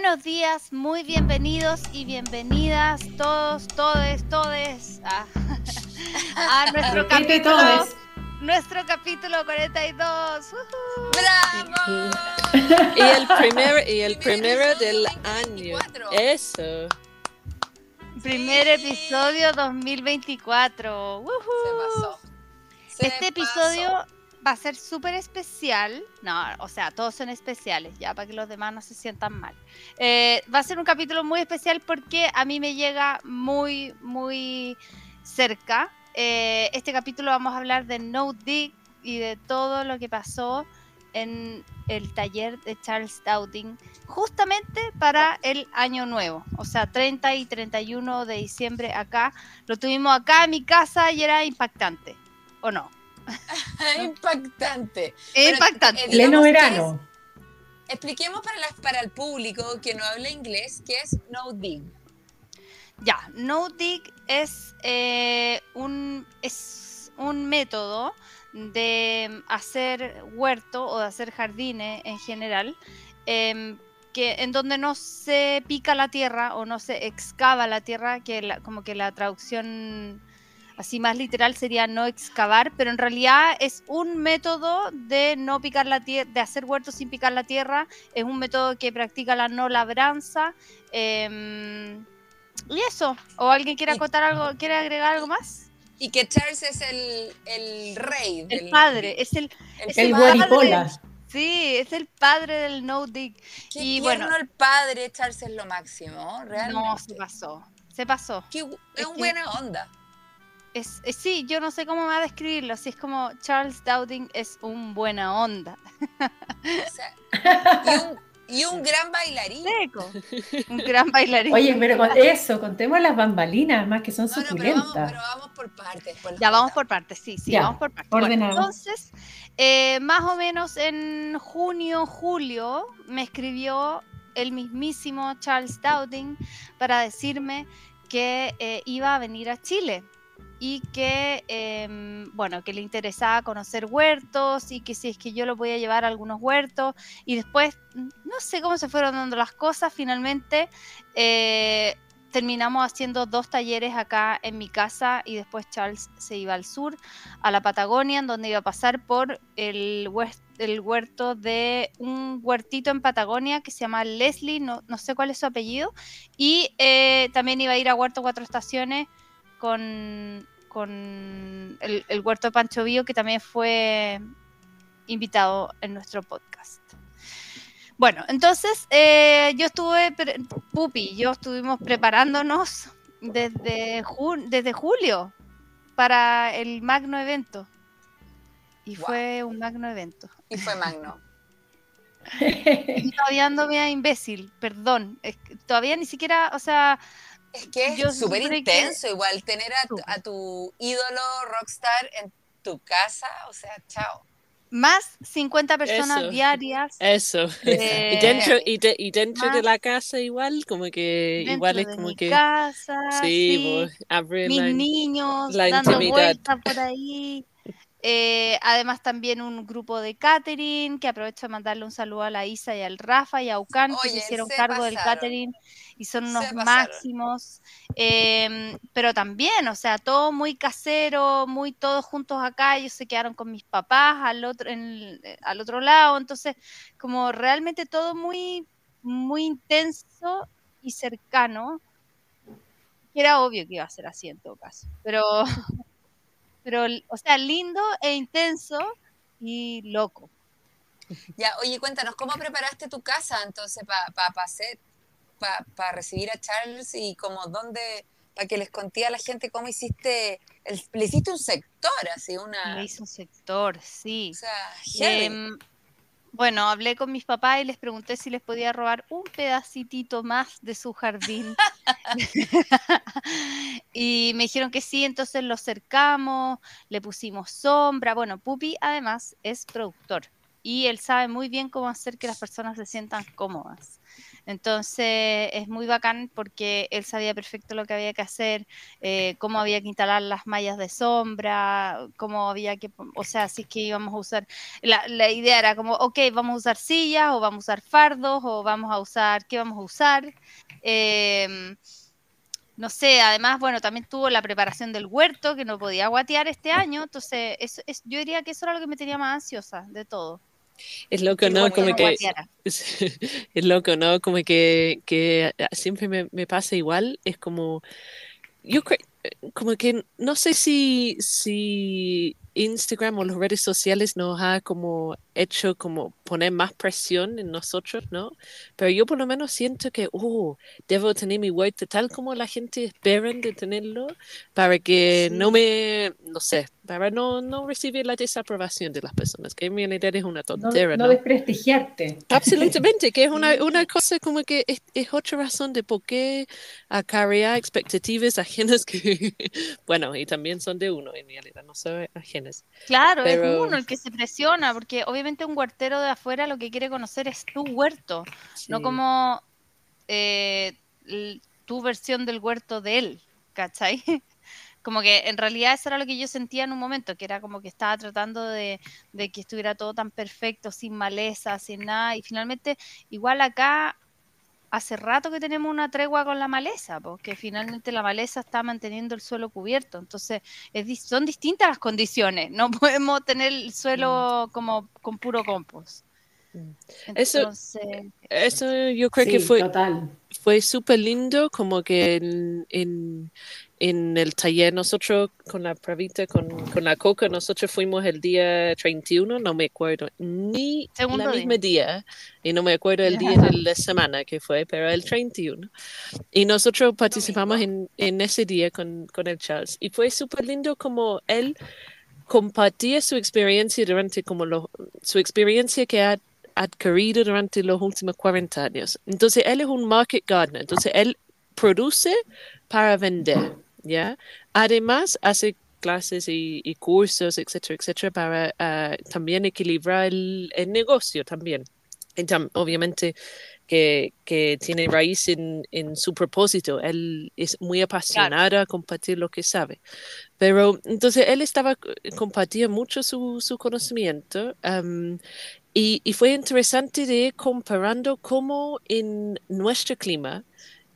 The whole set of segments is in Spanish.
Buenos días, muy bienvenidos y bienvenidas todos, todes, todes a, a nuestro capítulo. Nuestro capítulo 42. ¡Bravo! Y el primero, y el primero del año. Eso. Primer episodio 2024. Se pasó. Se Este episodio va a ser súper especial. No, o sea, todos son especiales, ya para que los demás no se sientan mal. Eh, va a ser un capítulo muy especial porque a mí me llega muy, muy cerca. Eh, este capítulo vamos a hablar de No Dig y de todo lo que pasó en el taller de Charles Dowding justamente para el año nuevo, o sea, 30 y 31 de diciembre acá. Lo tuvimos acá en mi casa y era impactante, ¿o no? Impactante. Es impactante. eh, Pleno digamos que verano. es- expliquemos para, las, para el público que no habla inglés qué es no dig. Ya, no dig es, eh, un, es un método de hacer huerto o de hacer jardines en general, em, que, en donde no se pica la tierra o no se excava la tierra, que la- como que la traducción así más literal sería no excavar, pero en realidad es un método de no picar la tierra, de hacer huertos sin picar la tierra, es un método que practica la no labranza. em, y eso, o alguien quiere acotar algo, quiere agregar algo más? Y que Charles es el, el rey. El del- padre, es el, El, es El padre. guaripola. sí, es el padre del no dig. Qué y bueno. el padre, Charles es lo máximo, realmente. No, se pasó, se pasó. Qué Es es un que- buena onda. Es, es- sí, yo no sé cómo me va a describirlo, así es como Charles Dowding es un buena onda. O sea, y, un, y un gran bailarín. Seco, un gran bailarín. Oye, pero con eso, contemos las bambalinas, más que son No, no, pero vamos, suculentas. pero vamos por partes. Ya vamos por partes, sí, sí, Ya, vamos por partes. Bueno, ordenado. entonces, eh, más o menos en junio, julio, me escribió el mismísimo Charles Dowding para decirme que eh, iba a venir a Chile y que, em, bueno, que le interesaba conocer huertos y que si es que yo lo podía llevar a algunos huertos. Y después, no sé cómo se fueron dando las cosas, finalmente eh, terminamos haciendo dos talleres acá en mi casa y después Charles se iba al sur, a la Patagonia, en donde iba a pasar por el, el huerto de un huertito en Patagonia que se llama Leslie, no, no sé cuál es su apellido, y eh, también iba a ir a Huerto Cuatro Estaciones con, con el, el huerto de Pancho Villa, que también fue invitado en nuestro podcast. Bueno, entonces eh, yo estuve, Pupi, yo estuvimos preparándonos desde, jun- desde julio para el magno evento. Y Wow. fue un magno evento. Y fue Magno. Y todavía ando imbécil, perdón. Es que todavía ni siquiera, o sea, Es que Yo es súper que- intenso igual tener a a tu ídolo rockstar en tu casa, o sea, chao. más 50 personas Eso. diarias Eso. Eh, y dentro, y, de- y dentro de la casa igual, como que igual es de como mi que casa, sí, pues, mis la- niños la dando intimidad. vueltas por ahí. Eh, además también un grupo de catering, que aprovecho de mandarle un saludo a la Isa y al Rafa y a Ucan, que se hicieron se cargo del catering y son unos máximos. Eh, pero también, o sea, todo muy casero, muy todos juntos acá, ellos se quedaron con mis papás al otro, en- eh, al otro lado, entonces como realmente todo muy, muy intenso y cercano, era obvio que iba a ser así en todo caso, pero, pero, o sea, lindo e intenso y loco. Ya, oye, cuéntanos, ¿cómo preparaste tu casa entonces para pa, pa hacer, para recibir a Charles y como dónde, para que les conté a la gente cómo hiciste, el- le hiciste un sector, así, una, Le hizo un sector, sí. o sea, heavy. Bueno, hablé con mis papás y les pregunté si les podía robar un pedacitito más de su jardín. y me dijeron que sí, entonces lo cercamos, le pusimos sombra. Bueno, Pupi además es productor y él sabe muy bien cómo hacer que las personas se sientan cómodas. Entonces es muy bacán porque él sabía perfecto lo que había que hacer, eh, cómo había que instalar las mallas de sombra, cómo había que, o sea, es que íbamos a usar, la, la idea era como, ok, vamos a usar sillas o vamos a usar fardos o vamos a usar, ¿qué vamos a usar? Em, no sé, además, bueno, también tuvo la preparación del huerto que no podía guatear este año, entonces es, es, yo diría que eso era lo que me tenía más ansiosa de todo. Es loco, ¿no? como que es loco, ¿no? Como que, que siempre me, me pasa igual. Es como, yo creo, como que no sé si, si Instagram o las redes sociales nos ha como hecho como poner más presión en nosotros, ¿no? Pero yo por lo menos siento que, oh, debo tener mi huerto tal como la gente espera de tenerlo para que no Sí. me, no sé, para no, no recibir la desaprobación de las personas, que en realidad es una No, tontera, no ¿no? desprestigiarte. Absolutamente, que es una, una cosa como que es, es otra razón de por qué acarrear expectativas ajenas que, bueno, y también son de uno en realidad, no son ajenas. Claro, Pero- es uno el que se presiona, porque obviamente un huertero de afuera lo que quiere conocer es tu huerto, no como eh, tu versión del huerto de él, ¿cachai? Como que en realidad eso era lo que yo sentía en un momento, que era como que estaba tratando de, de que estuviera todo tan perfecto, sin maleza, sin nada, y finalmente igual acá hace rato que tenemos una tregua con la maleza, porque finalmente la maleza está manteniendo el suelo cubierto, entonces es, son distintas las condiciones, no podemos tener el suelo como con puro compost. Mm. Eso- Entonces, Eso yo creo que fue, total. fue súper lindo, como que en, en, en el taller nosotros con la pravita, con, con la coca, nosotros fuimos el día 31, no me acuerdo ni Segundo la día. misma día, y no me acuerdo el día de la semana que fue, pero el 31. Y nosotros participamos en, en ese día con, con el Charles, y fue súper lindo como él compartía su experiencia durante como lo, su experiencia que ha adquirido durante los últimos 40 años. Entonces, él es un market gardener, entonces él produce para vender, ¿ya? Además, hace clases y, y cursos, etcétera, etcétera, para ah, también equilibrar el, el negocio también. Tam- obviamente que, que tiene raíz en, en su propósito. Él es muy apasionado a compartir lo que sabe. Pero entonces él estaba, compartía mucho su, su conocimiento y, y fue interesante de ir comparando cómo en nuestro clima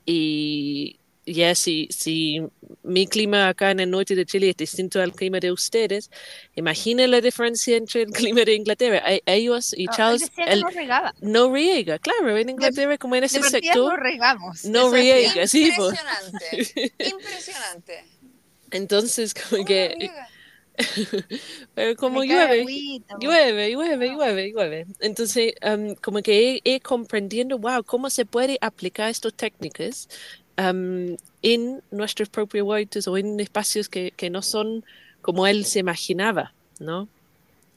y ya si, si mi clima acá en el norte de Chile es distinto al clima de ustedes, imaginen la diferencia entre el clima de Inglaterra. Ellos y Charles decía que él no regaba. no riega, claro, en Inglaterra como en De ese partida sector no regamos. no riega, sí, pues. Impresionante. Impresionante. Entonces como ¿Cómo que, riega? pero como llueve. agüita. Llueve, llueve, llueve, llueve. Entonces, um, como que he, he comprendiendo, wow, cómo se puede aplicar estas técnicas um, en nuestros propios huertos o en espacios que, que no son como él se imaginaba, ¿no?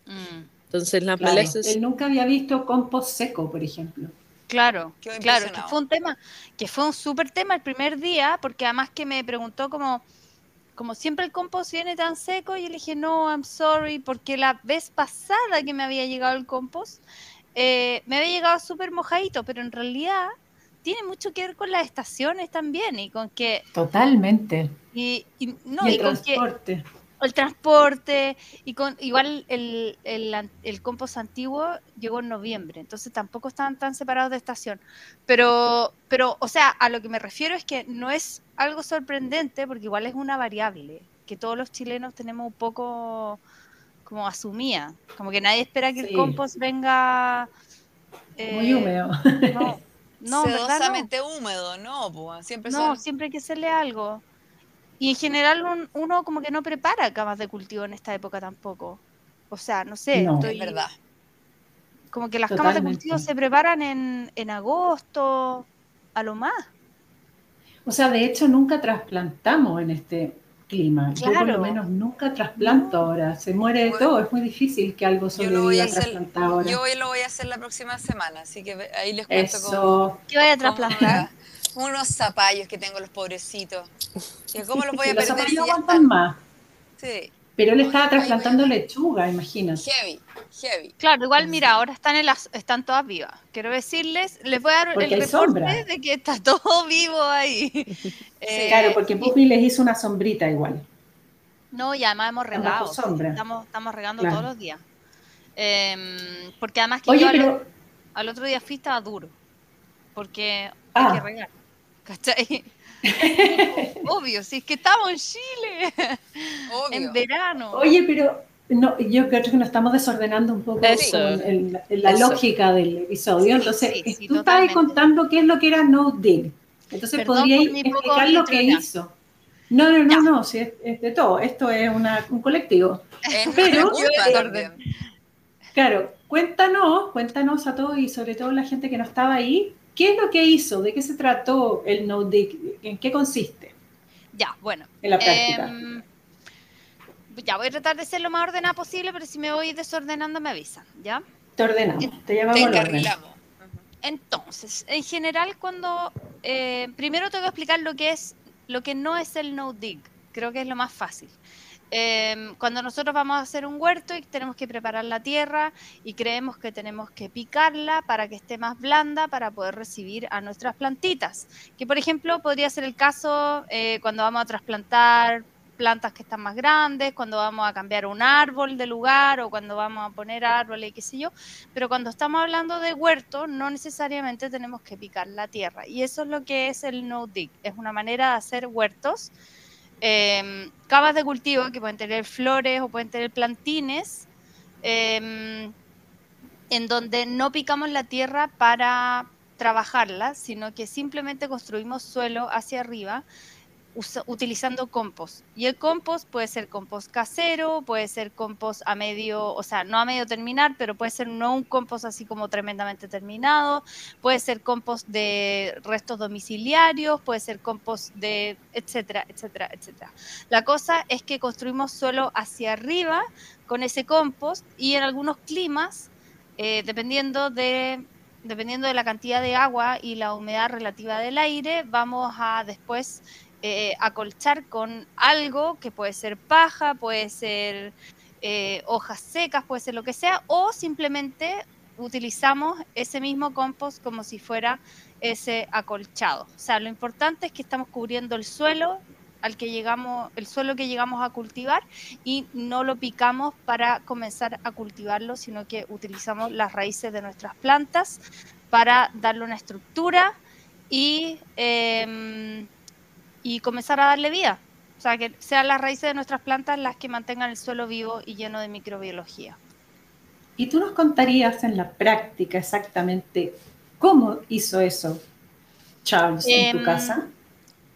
Mm, Entonces, las Claro. malezas, Él nunca había visto compost seco, por ejemplo. Claro, claro, que fue un tema, que fue un súper tema el primer día, porque además que me preguntó como, como siempre el compost viene tan seco, y yo le dije, no, I'm sorry, porque la vez pasada que me había llegado el compost, eh, me había llegado súper mojadito, pero en realidad tiene mucho que ver con las estaciones también, y con que, Totalmente. y, y- no, y y el con que transporte. el transporte y con igual el, el, el compost antiguo llegó en noviembre, entonces tampoco estaban tan separados de estación. Pero, pero, o sea, a lo que me refiero es que no es algo sorprendente, porque igual es una variable que todos los chilenos tenemos un poco como asumida, como que nadie espera que el compost venga Muy eh, húmedo. No, no, en verdad no. Sedosamente húmedo, no, pues, siempre No, son siempre hay que hacerle algo. Y en general un- uno como que no prepara camas de cultivo en esta época tampoco. O sea, no sé, No. estoy- es verdad. como que las camas de cultivo se preparan en, en agosto, a lo más. O sea, de hecho nunca trasplantamos en este clima. Yo por lo menos nunca trasplanto ahora. Se muere de Bueno. todo. Es muy difícil que algo voy sobreviva trasplantado ahora. yo hoy lo voy a hacer la próxima semana, así que ahí les cuento cómo, Eso. ¿Qué vaya a cómo trasplantar? unos zapallos que tengo los pobrecitos. Cómo los voy a los perder si zapallos ya aguantan más. Sí. Pero él estaba trasplantando lechuga, imagínate. Heavy, heavy. Claro, igual mira, ahora están en las, están todas vivas. Quiero decirles, les voy a dar Porque el reporte sombra. de que está todo vivo ahí. Eh, Claro, porque Puffy les hizo una sombrita igual. No, y además hemos regado. Estamos, estamos regando Claro. todos los días. Em, porque además que Oye, yo al, pero al otro día fui estaba duro. Porque Ah. hay que regar. ¿Cachai? Obvio, si es que estamos en Chile, Obvio. en verano. Oye, pero no, yo creo que nos estamos desordenando un poco Eso. como en, en la Eso. lógica del episodio. Sí, Entonces, sí, sí, tú estabas contando qué es lo que era no dig. Entonces, Perdón podríais explicar lo que hizo. No, no, Ya. no, no, sí, es, es de todo. Esto es una- un colectivo. Es Pero- también. Claro, cuéntanos, cuéntanos a todos y sobre todo la gente que no estaba ahí, ¿qué es lo que hizo? ¿De qué se trató el no dig? ¿En qué consiste Ya, bueno. en la práctica? Em, ya, voy a tratar de ser lo más ordenada posible, pero si me voy desordenando me avisan, ¿ya? te ordenamos, te llamamos Te encarrilamos. Entonces, en general, cuando eh, primero tengo que explicar lo que es, lo que no es el no dig. Creo que es lo más fácil. Em, cuando nosotros vamos a hacer un huerto y tenemos que preparar la tierra y creemos que tenemos que picarla para que esté más blanda para poder recibir a nuestras plantitas. Que por ejemplo podría ser el caso eh, cuando vamos a trasplantar plantas que están más grandes, cuando vamos a cambiar un árbol de lugar o cuando vamos a poner árboles y qué sé yo. Pero cuando estamos hablando de huerto, no necesariamente tenemos que picar la tierra. Y eso es lo que es el no dig. Es una manera de hacer huertos. Eh, cavas de cultivo que pueden tener flores o pueden tener plantines, eh, en donde no picamos la tierra para trabajarla, sino que simplemente construimos suelo hacia arriba utilizando compost. Y el compost puede ser compost casero, puede ser compost a medio, o sea, no a medio terminar, pero puede ser no un compost así como tremendamente terminado, puede ser compost de restos domiciliarios, puede ser compost de, etcétera, etcétera, etcétera. La cosa es que construimos suelo hacia arriba con ese compost y en algunos climas, eh, dependiendo de dependiendo de la cantidad de agua y la humedad relativa del aire, vamos a después eh, acolchar con algo que puede ser paja, puede ser eh, hojas secas, puede ser lo que sea, o simplemente utilizamos ese mismo compost como si fuera ese acolchado. O sea, lo importante es que estamos cubriendo el suelo al que llegamos, el suelo que llegamos a cultivar y no lo picamos para comenzar a cultivarlo, sino que utilizamos las raíces de nuestras plantas para darle una estructura y, eh, y comenzar a darle vida. O sea, que sean las raíces de nuestras plantas las que mantengan el suelo vivo y lleno de microbiología. ¿Y tú nos contarías en la práctica exactamente cómo hizo eso Charles en tu Em, casa?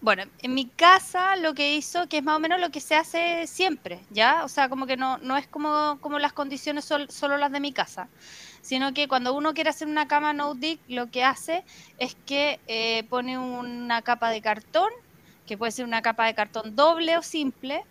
Bueno, en mi casa lo que hizo, que es más o menos lo que se hace siempre, ¿ya? O sea, como que no, no es como, como las condiciones sol- solo las de mi casa, sino que cuando uno quiere hacer una cama no dig, lo que hace es que eh, pone una capa de cartón, que puede ser una capa de cartón doble o simple,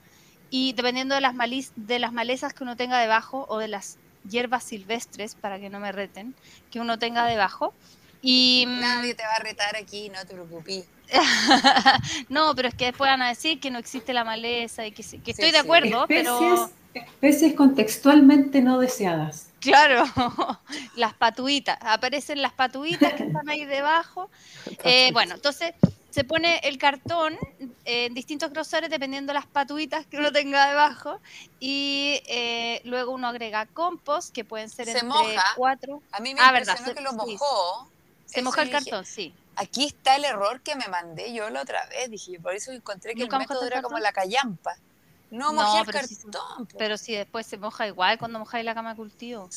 y dependiendo de las, de las malezas que uno tenga debajo o de las hierbas silvestres, para que no me reten, que uno tenga debajo. Y, mm, Nadie te va a retar aquí, no te preocupes. no, pero es que después van a decir que no existe la maleza y que, sí- que Sí, estoy de sí. acuerdo, Especies, pero especies contextualmente no deseadas. claro, las patuitas, aparecen las patuitas que están ahí debajo. Eh, bueno, entonces se pone el cartón en distintos grosores dependiendo de las patuitas que uno tenga debajo y eh, luego uno agrega compost que pueden ser Se entre moja. cuatro. A mí me Ah, impresionó que lo sí. mojó. Se moja el dije, cartón, sí. Aquí está el error que me mandé yo la otra vez. Dije, por eso encontré que el ¿Nunca mojaste método era como la callampa. No No, mojé el cartón. Pero si después se moja igual cuando mojáis la cama de cultivo.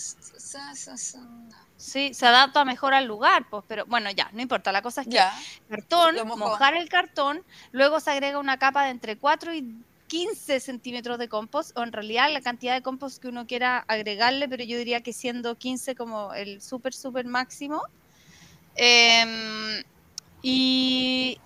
Sí, se adapta mejor al lugar, pues, pero bueno, ya, no importa. La cosa es que Ya. cartón, mojar el cartón, luego se agrega una capa de entre 4 y 15 centímetros de compost, o en realidad la cantidad de compost que uno quiera agregarle, pero yo diría que siendo 15 como el súper, súper máximo. Em, y,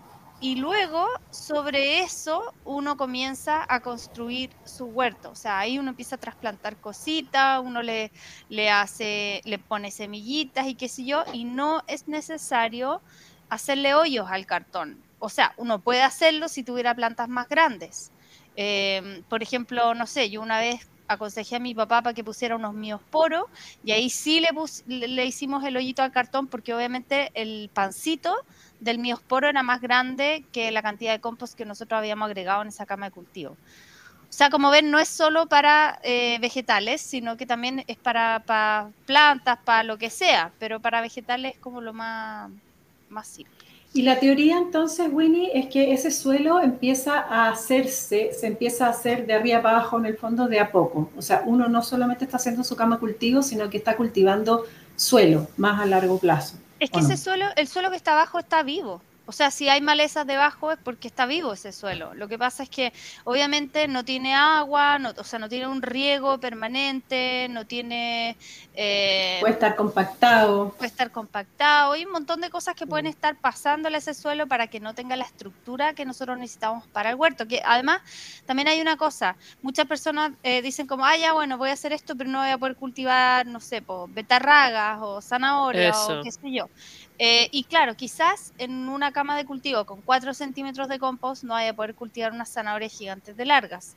y luego, sobre eso, uno comienza a construir su huerto. O sea, ahí uno empieza a trasplantar cositas, uno le, le hace, le pone semillitas y qué sé yo, y no es necesario hacerle hoyos al cartón. O sea, uno puede hacerlo si tuviera plantas más grandes. Eh, por ejemplo, no sé, yo una vez aconsejé a mi papá para que pusiera unos miosporos y ahí sí le, le, hicimos el hoyito al cartón porque obviamente el pancito del miosporo era más grande que la cantidad de compost que nosotros habíamos agregado en esa cama de cultivo. O sea, como ven, no es solo para eh, vegetales, sino que también es para, plantas, para lo que sea, pero para vegetales es como lo más, más simple. Y la teoría entonces, Winnie, es que ese suelo empieza a hacerse, se empieza a hacer de arriba para abajo en el fondo de a poco. O sea, uno no solamente está haciendo su cama cultivo, sino que está cultivando suelo más a largo plazo. Es que ese suelo, el suelo que está abajo está vivo. O sea, si hay malezas debajo es porque está vivo ese suelo. Lo que pasa es que obviamente no tiene agua, no, o sea, no tiene un riego permanente, no tiene... Eh, puede estar compactado. Puede estar compactado. Hay un montón de cosas que pueden mm. estar pasándole a ese suelo para que no tenga la estructura que nosotros necesitamos para el huerto. Que además, también hay una cosa. Muchas personas eh, dicen como, ah, ya, bueno, voy a hacer esto, pero no voy a poder cultivar, no sé, betarragas o zanahorias o qué sé yo. Eh, y claro, quizás en una cama de cultivo con 4 centímetros de compost no vaya a poder cultivar unas zanahorias gigantes de largas.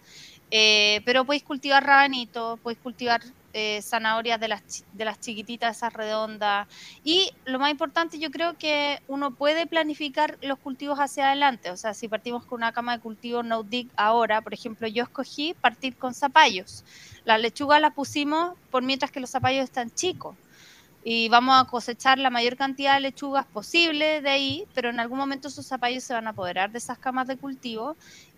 Eh, pero podéis cultivar rabanito, podéis cultivar eh, zanahorias de las, de las chiquititas, esas redondas. Y lo más importante, yo creo que uno puede planificar los cultivos hacia adelante. O sea, si partimos con una cama de cultivo no dig ahora, por ejemplo, yo escogí partir con zapallos. Las lechugas las pusimos por mientras que los zapallos están chicos y vamos a cosechar la mayor cantidad de lechugas posible de ahí, pero en algún momento esos zapallos se van a apoderar de esas camas de cultivo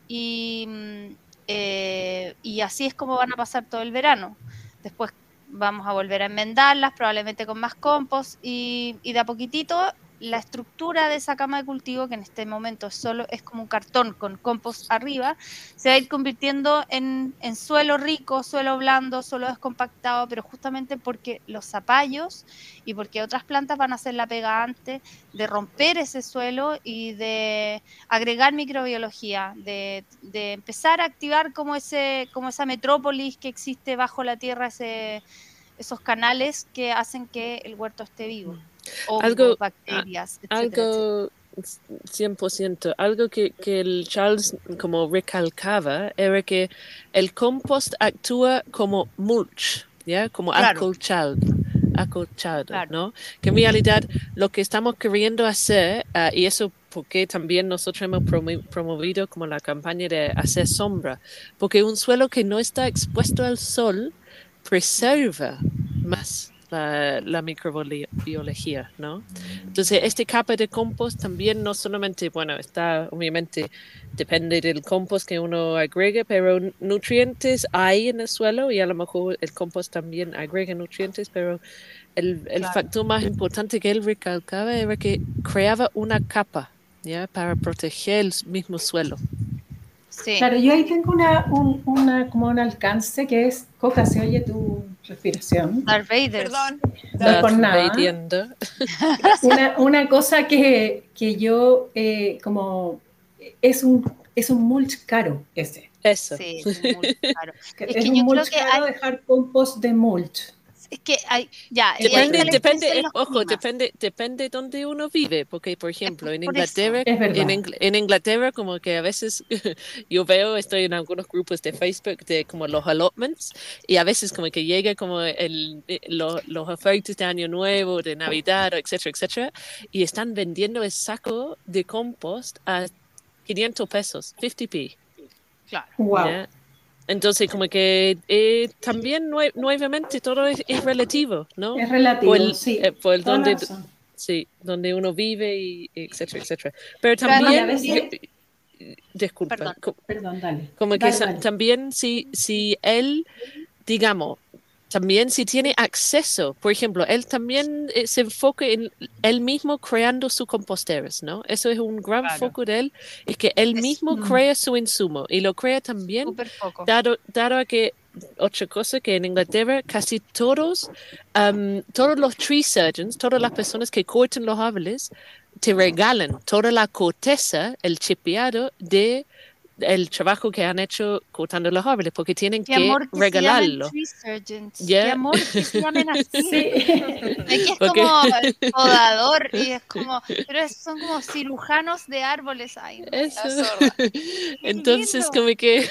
y, mm, eh, y así es como van a pasar todo el verano. Después vamos a volver a enmendarlas, probablemente con más compost y, y de a poquitito la estructura de esa cama de cultivo, que en este momento solo es como un cartón con compost arriba, se va a ir convirtiendo en, suelo rico, suelo blando, suelo descompactado, pero justamente porque los zapallos y porque otras plantas van a hacer la pega antes de romper ese suelo y de agregar microbiología, de, de empezar a activar como, ese, como esa metrópolis que existe bajo la tierra, ese, esos canales que hacen que el huerto esté vivo algo, bacterias, algo 100%, algo que, que el Charles como recalcaba era que el compost actúa como mulch, ¿ya? Como acolchado, acolchado ¿no? Que en realidad lo que estamos queriendo hacer, ah, y eso porque también nosotros hemos promovido como la campaña de hacer sombra, porque un suelo que no está expuesto al sol preserva más la, microbiología, ¿no? Entonces, este capa de compost también no solamente, bueno, está obviamente, depende del compost que uno agregue, pero nutrientes hay en el suelo y a lo mejor el compost también agrega nutrientes, pero el, el factor más importante que él recalcaba era que creaba una capa, ¿ya? Para proteger el mismo suelo. Claro, yo ahí tengo una, un, una, como un alcance que es, Coca, se oye tu respiración. Darth Vader. Perdón. No por nada. Una, una, cosa que, que yo, eh, como, es un, es un mulch caro ese. Eso. Sí, es un mulch caro. es, es un mulch caro dejar compost de mulch es que hay, ya. Depende, depende, ojo, depende, depende donde uno vive, porque por ejemplo en Inglaterra, en, Inglaterra como que a veces yo veo, estoy en algunos grupos de Facebook de como los allotments y a veces como que llega como el, eh, los ofertas de Año Nuevo, de Navidad, etcétera, etcétera, y están vendiendo el saco de compost a 500 pesos, 50p. Claro. Wow. Entonces, como que eh, también nuevamente todo es, relativo, ¿no? Es relativo, sí. Eh, por el donde, sí, donde uno vive, y etcétera, etcétera. Pero también... disculpa. Perdón, dale. Como que también si, si él, digamos, también si tiene acceso, por ejemplo, él también eh, se enfoca en él mismo creando sus composteras, ¿no? Eso es un gran foco de él, es que él mismo mm. crea su insumo y lo crea también, dado, dado a que otra cosa que en Inglaterra casi todos, um, todos los tree surgeons, todas las personas que cortan los árboles, te regalan toda la corteza, el chipeado de el trabajo que han hecho cortando los árboles, porque tienen Qué que amor que regalarlo. se llamen tree surgeons. Ya. Qué amor que se llamen así. Sí. Aquí es como el podador y es como, pero son como cirujanos de árboles. Ay. Eso. Entonces, como que,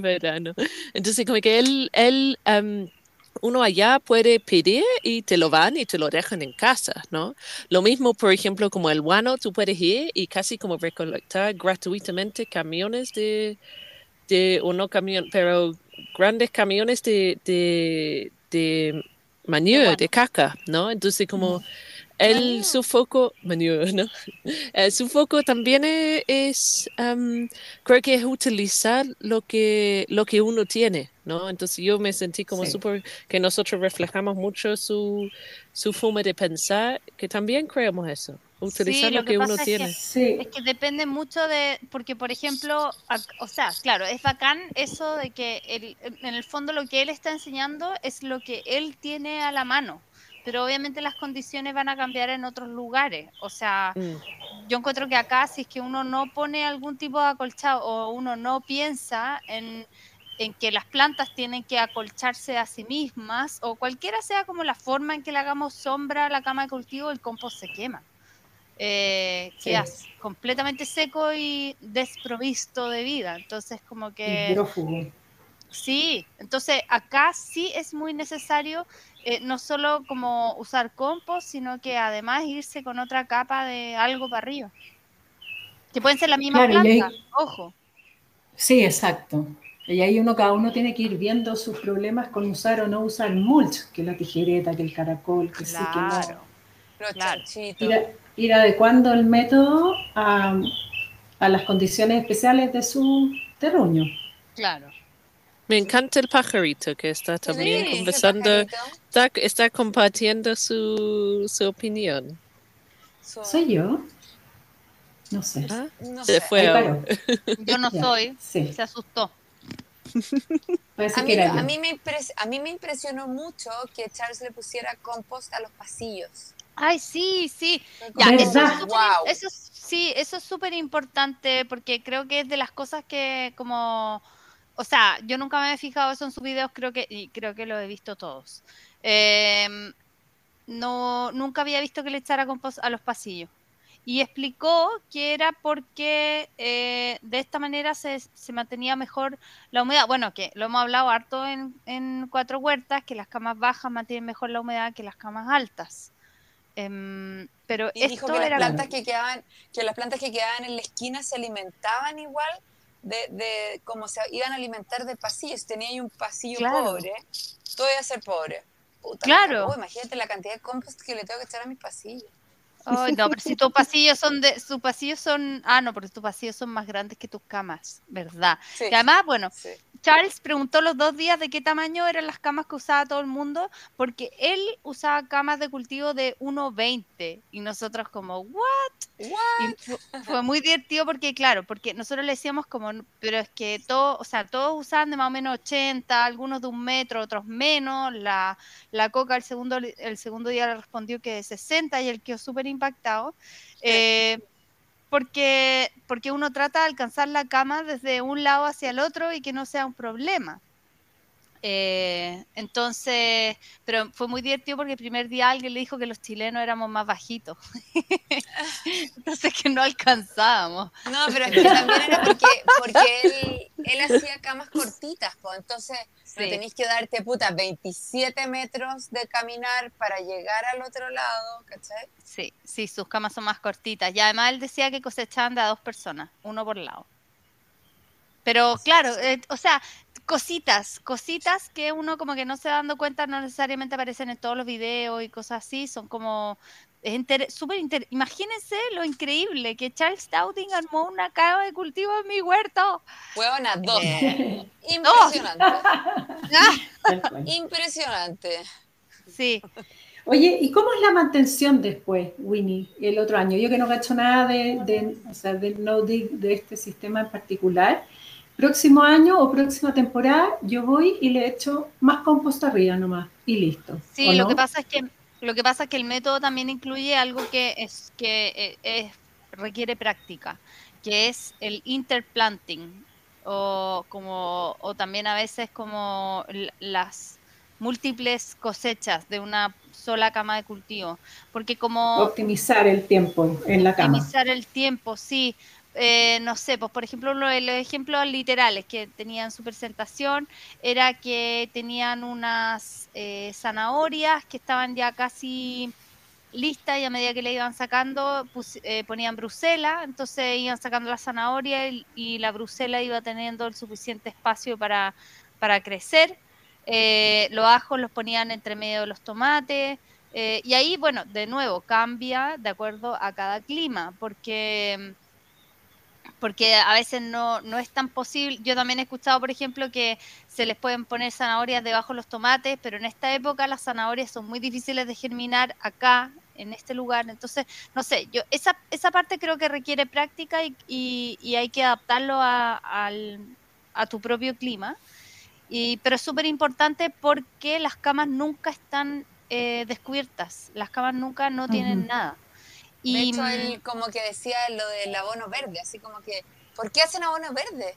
verano. Entonces, como que él, él, am, uno allá puede pedir y te lo van y te lo dejan en casa, ¿no? Lo mismo, por ejemplo, como el guano, tú puedes ir y casi como recolectar gratuitamente camiones de, de o no camión, pero grandes camiones de, de, de manure, de caca, ¿no? Entonces, como el, su foco, manure, ¿no? Eh, su foco también e- es, am, creo que es utilizar lo que, lo que uno tiene, ¿no? Entonces yo me sentí como Sí. súper, que nosotros reflejamos mucho su, su forma de pensar, que también creemos eso, utilizar lo lo que que uno que- tiene. Sí. Es que depende mucho de, porque por ejemplo, o sea, claro, es bacán eso de que el- en el fondo lo que él está enseñando es lo que él tiene a la mano, pero obviamente las condiciones van a cambiar en otros lugares. O sea, Mm, yo encuentro que acá si es que uno no pone algún tipo de acolchado o uno no piensa en, en que las plantas tienen que acolcharse a sí mismas o cualquiera sea como la forma en que le hagamos sombra a la cama de cultivo, el compost se quema. Eh, Sí. queda completamente seco y desprovisto de vida. Entonces, como que... Sí, entonces acá sí es muy necesario eh, no solo como usar compost, sino que además irse con otra capa de algo para arriba. Que pueden ser la misma Claro, planta, ojo. Sí, exacto. Y ahí uno, cada uno tiene que ir viendo sus problemas con usar o no usar mulch, que la tijereta, que el caracol, que sí, que no. Claro. Los Claro. chanchitos. Ir, a- ir adecuando el método a, a las condiciones especiales de su terruño. Claro. Me encanta el pajarito que está también Sí, conversando, está, está compartiendo su, su opinión. ¿Soy yo? No sé. ¿Ah? no Se sé. fue. Yo no soy, Sí, se asustó. A mí, a, me impres- a mí me impresionó mucho que Charles le pusiera compost a los pasillos. Ay, sí, sí. Ya, eso es- sí, eso es súper importante porque creo que es de las cosas que como, o sea, yo nunca me había fijado eso en sus videos, creo que, y creo que lo he visto todos. Em, no, nunca había visto que le echara compost a los pasillos. Y explicó que era porque eh, de esta manera se, se mantenía mejor la humedad. Bueno, que lo hemos hablado harto en, en Cuatro Huertas, que las camas bajas mantienen mejor la humedad que las camas altas. Em, pero Y dijo esto que las era plantas que quedaban, que las plantas que quedaban en la esquina se alimentaban igual de, de como se iban a alimentar del pasillo. Si tenía ahí un pasillo Claro. pobre, todo iba a ser pobre. Puta, Claro. la cagó. imagínate la cantidad de compost que le tengo que echar a mis pasillos. Ay, no, pero si tus pasillos son de, tus pasillos son, ah, no, porque tus pasillos son más grandes que tus camas, ¿verdad? Sí, Y además, bueno, sí. Charles preguntó los dos días de qué tamaño eran las camas que usaba todo el mundo, porque él usaba camas de cultivo de 1,20 y nosotros como, ¿what? What? Y fue muy divertido porque, claro, porque nosotros le decíamos como, pero es que todos, o sea, todos usaban de más o menos 80, algunos de un metro, otros menos. La, la Coca el segundo, el segundo día le respondió que de 60 y él quedó súper impactado. eh, porque, porque uno trata de alcanzar la cama desde un lado hacia el otro y que no sea un problema. Eh, entonces, pero fue muy divertido porque el primer día alguien le dijo que los chilenos éramos más bajitos. entonces que no alcanzábamos. No, pero es que también era porque, porque él, él hacía camas cortitas, pues entonces no Sí. tenéis que darte puta 27 metros de caminar para llegar al otro lado, ¿cachai? Sí, sí, sus camas son más cortitas. Y además él decía que cosechaban de a dos personas, uno por lado. Pero claro, eh, o sea, cositas, cositas que uno como que no se va dando cuenta, no necesariamente aparecen en todos los videos y cosas así, son como es inter- súper inter- Imagínense lo increíble que Charles Dowding armó una cava de cultivo en mi huerto. Huevona, dos. Eh, Impresionante. ah. Impresionante. sí, Oye, ¿y cómo es la mantención después, Winnie, el otro año? Yo que no cacho nada de, de, o sea, del no dig de este sistema en particular. Próximo año o próxima temporada yo voy y le echo más compost arriba nomás y listo. Sí, ¿o lo no? que pasa es que lo que pasa es que el método también incluye algo que es que eh, es- requiere práctica, que es el interplanting. o como o también a veces como las múltiples cosechas de una sola cama de cultivo, porque como optimizar el tiempo en la cama. Optimizar el tiempo, sí. Eh, no sé, pues por ejemplo, los ejemplos literales que tenían su presentación era que tenían unas eh, zanahorias que estaban ya casi listas y a medida que le iban sacando eh, ponían brusela, entonces iban sacando la zanahoria y, la brusela iba teniendo el suficiente espacio para, para crecer. los ajos los ponían entre medio de los tomates. y ahí, bueno, de nuevo, cambia de acuerdo a cada clima, porque porque a veces no, no es tan posible. Yo también he escuchado, por ejemplo, que se les pueden poner zanahorias debajo de los tomates, pero en esta época las zanahorias son muy difíciles de germinar acá, en este lugar. Entonces, no sé, yo esa, esa parte creo que requiere práctica y, y, hay que adaptarlo a, al, a tu propio clima. Y, pero es súper importante porque las camas nunca están eh, descubiertas, las camas nunca no tienen nada. Y, de hecho, él como que decía lo del abono verde, así como que, ¿por qué hacen abono verde?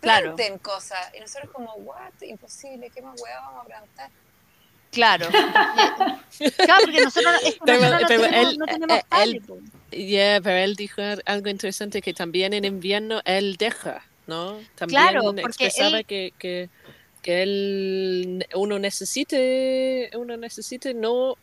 Planten cosas. Y nosotros como, what, imposible, ¿qué más hueá vamos a plantar? Claro. claro, porque nosotros, pero, no, tenemos, él, no tenemos él, pero él dijo algo interesante que también en invierno él deja, ¿no? También claro, expresaba que, que, que él, uno necesite, uno necesite no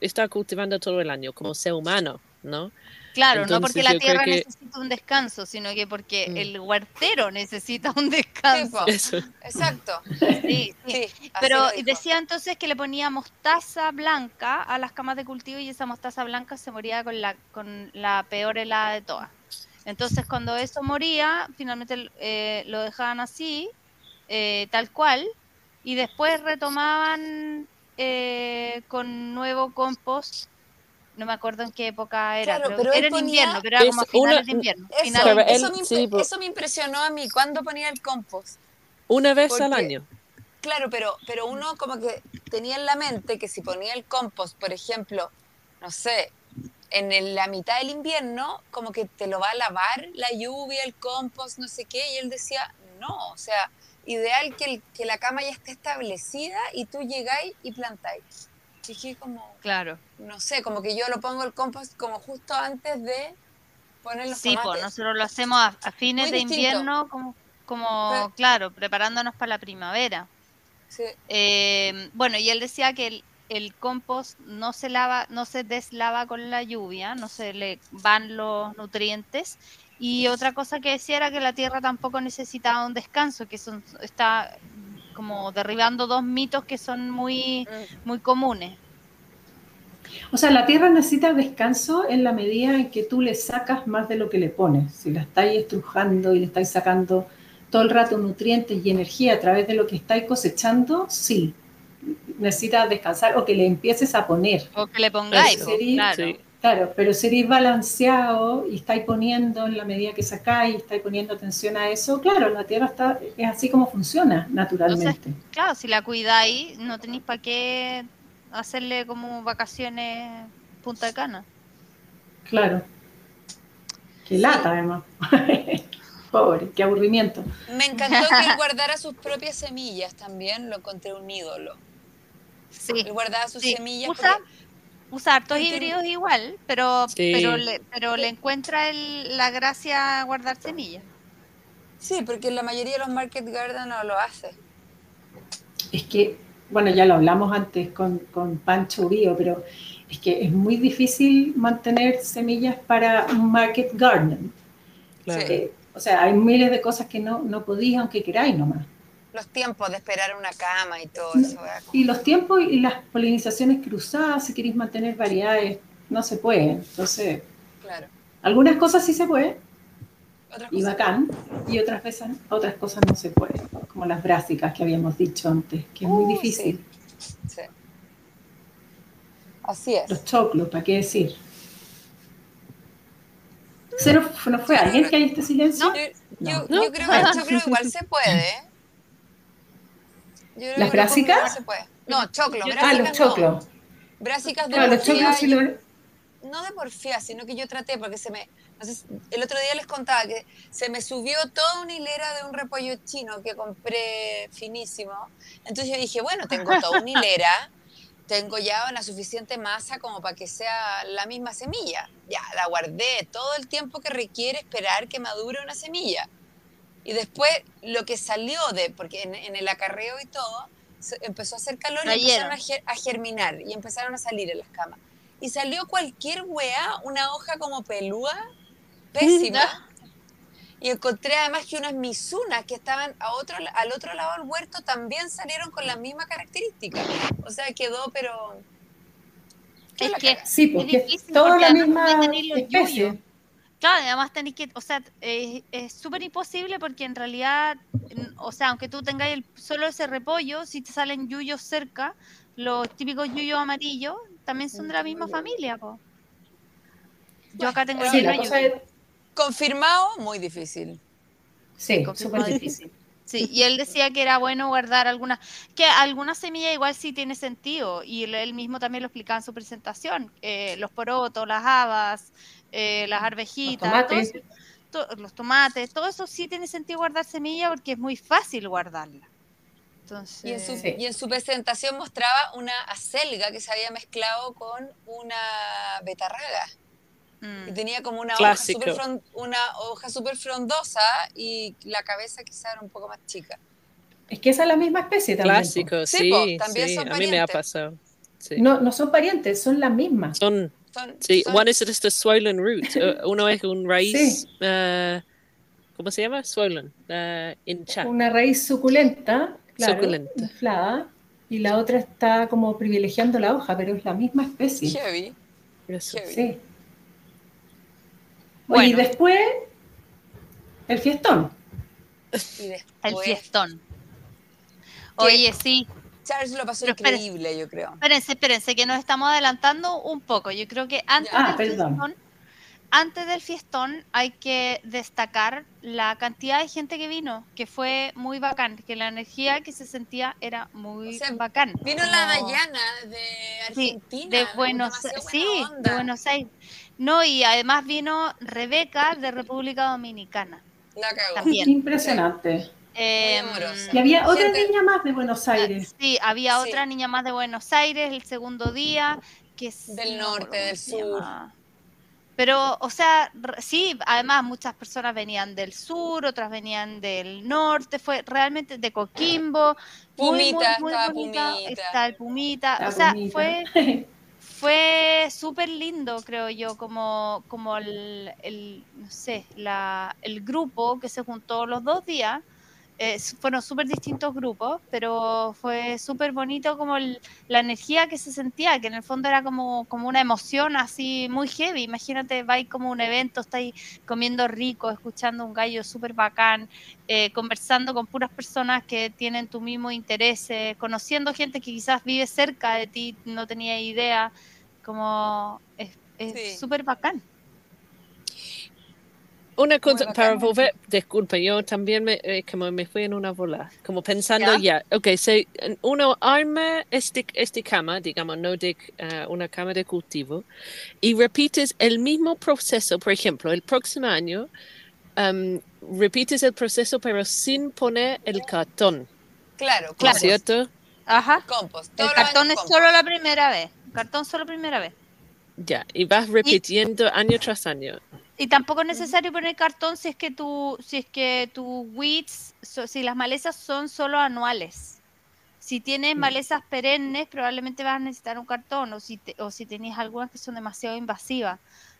estar cultivando todo el año como ser humano. ¿No? Claro, no porque la tierra necesita un descanso, sino que porque mm. el huertero necesita un descanso. Exacto. Sí, sí. Pero decía entonces que le ponía mostaza blanca a las camas de cultivo y esa mostaza blanca se moría con la, con la peor helada de todas. Entonces cuando eso moría, finalmente eh, lo dejaban así, eh, tal cual, y después retomaban eh, con nuevo compost no me acuerdo en qué época era, pero, era en invierno, pero era como finales de invierno. Eso, me, impresionó a mí, cuando ponía el compost? Una vez al año. Claro, pero, pero uno como que tenía en la mente que si ponía el compost, por ejemplo, no sé, en la mitad del invierno, como que te lo va a lavar la lluvia, el compost, no sé qué, y él decía, no, o sea, ideal que, que la cama ya esté establecida y tú llegáis y plantáis como, claro. no sé, como que yo lo pongo el compost como justo antes de poner los sí, pues nosotros lo hacemos a, fines de invierno, como, como claro, preparándonos para la primavera. Sí. Eh, bueno, y él decía que el, el compost no se lava, no se deslava con la lluvia, no se le van los nutrientes. Y otra cosa que decía era que la tierra tampoco necesitaba un descanso, que son, está como derribando dos mitos que son muy, mm. muy comunes. O sea, la tierra necesita descanso en la medida en que tú le sacas más de lo que le pones. Si la estáis estrujando y le estáis sacando todo el rato nutrientes y energía a través de lo que estáis cosechando, sí, necesita descansar o que le empieces a poner. O que le pongáis, claro. Claro, pero seréis balanceado y estáis poniendo en la medida que sacáis, estáis poniendo atención a eso, claro, la Tierra está es así como funciona naturalmente. claro, si la cuidáis, no tenéis para qué hacerle como vacaciones punta de cana. Claro. Qué lata, además. Pobre, qué aburrimiento. Me encantó que él guardara sus propias semillas también, lo encontré un ídolo. Sí. Él guardaba sus semillas usa hartos híbridos igual, pero, pero, le, pero le encuentra la gracia a guardar semillas. Sí, porque la mayoría de los market garden no lo hace. Es que, bueno, ya lo hablamos antes con, con Pancho Urio, pero es que es muy difícil mantener semillas para un market garden. Eh, o sea, hay miles de cosas que no, no podéis aunque queráis nomás los tiempos de esperar una cama y todo eso. Y los tiempos y las polinizaciones cruzadas, si queréis mantener variedades, no se puede. Entonces, claro. algunas cosas sí se puede, y bacán, y otras veces otras cosas no se pueden, como las brásicas que habíamos dicho antes, que es muy uh, difícil. Sí. Así es. Los choclos, ¿para qué decir? ¿Se no, fue alguien que hay este silencio? Yo, yo, creo que el choclo igual se puede. ¿Las brásicas? No, choclo. ah, los choclos. Brásicas de los choclos sí no de porfía, sino que yo traté, porque se me, el otro día les contaba que se me subió toda una hilera de un repollo chino que compré finísimo. Entonces yo dije, bueno, tengo toda una hilera, tengo ya una suficiente masa como para que sea la misma semilla. Ya, la guardé todo el tiempo que requiere esperar que madure una semilla. Y después lo que salió de, porque en, el acarreo y todo, empezó a hacer calor y empezaron a, germinar y empezaron a salir en las camas. Y salió cualquier weá, una hoja como pelúa, pésima. Y encontré además que unas misunas que estaban a otro, al otro lado del huerto también salieron con la misma característica. O sea, quedó, pero... Es que sí, porque es toda la misma especie. Claro, además tenéis que, o sea, es súper imposible porque en realidad, o sea, aunque tú tengáis solo ese repollo, si te salen yuyos cerca, los típicos yuyos amarillos también son de la misma familia, po. Yo acá tengo sí, Confirmado, muy difícil. Sí, súper difícil. Sí, y él decía que era bueno guardar algunas, que algunas semillas igual sí tiene sentido, y él mismo también lo explicaba en su presentación, eh, los porotos, las habas, eh, las arvejitas, los tomates. Todo eso, sí tiene sentido guardar semilla porque es muy fácil guardarla. Entonces... Y, en su, y en su presentación mostraba una acelga que se había mezclado con una betarraga. Y mm. tenía como una hoja, super una hoja super frondosa y la cabeza quizá era un poco más chica. Es que esa es la misma especie también. Clásico, sí, también son a mí me ha pasado. No, no son parientes, son las mismas. Son, sí, one is just a swollen root. Uno es un raíz, uh, ¿cómo se llama? Swollen, uh, hinchada. Una raíz suculenta, claro, suculenta. inflada, y la otra está como privilegiando la hoja, pero es la misma especie. Heavy. Sí. Bueno. y después, el fiestón. El fiestón. Oye, sí. Charles lo pasó increíble, yo creo. Espérense, espérense, que nos estamos adelantando un poco. Yo creo que antes ah, del fiestón, antes del fiestón hay que destacar la cantidad de gente que vino, que fue muy bacán, que la energía que se sentía era muy bacán. Vino la Dayana de Argentina. de Buenos, sí, de Buenos Aires. No, y además vino Rebeca de República Dominicana. La También. Impresionante. Eh, y había otra niña más de Buenos Aires. Sí, había otra niña más de Buenos Aires el segundo día. Que del norte, del sur. Pero, o sea, sí, además muchas personas venían del sur, otras venían del norte, fue realmente de Coquimbo. Pumita, muy, Pumita. Está el Pumita. o sea, fue fue súper lindo, creo yo, como, como el, el no sé, la, el grupo que se juntó los dos días. Eh, fueron súper distintos grupos, pero fue súper bonito como la energía que se sentía, que en el fondo era como, como una emoción así muy heavy. Imagínate, vais como un evento, estáis comiendo rico, escuchando un gallo súper bacán, eh, conversando con puras personas que tienen tu mismo interés, conociendo gente que quizás vive cerca de ti, no tenía idea, como es súper bacán. Una cosa, para volver, disculpa, yo también me, eh, como me fui en una bola, como pensando ya, ok, so, uno arma este, este cama, digamos, no de eh, una cama de cultivo, y repites el mismo proceso, por ejemplo, el próximo año, um, repites el proceso pero sin poner el cartón. Claro, claro. ¿Cierto? Ajá. el cartón es solo la primera vez, cartón solo primera vez. Ya, y vas repitiendo año tras año. Y tampoco es necesario poner cartón si es que tu, si es que tu weeds, si las malezas son solo anuales. Si tienes malezas perennes, probablemente vas a necesitar un cartón, o si, o si tenéis algunas que son demasiado invasivas.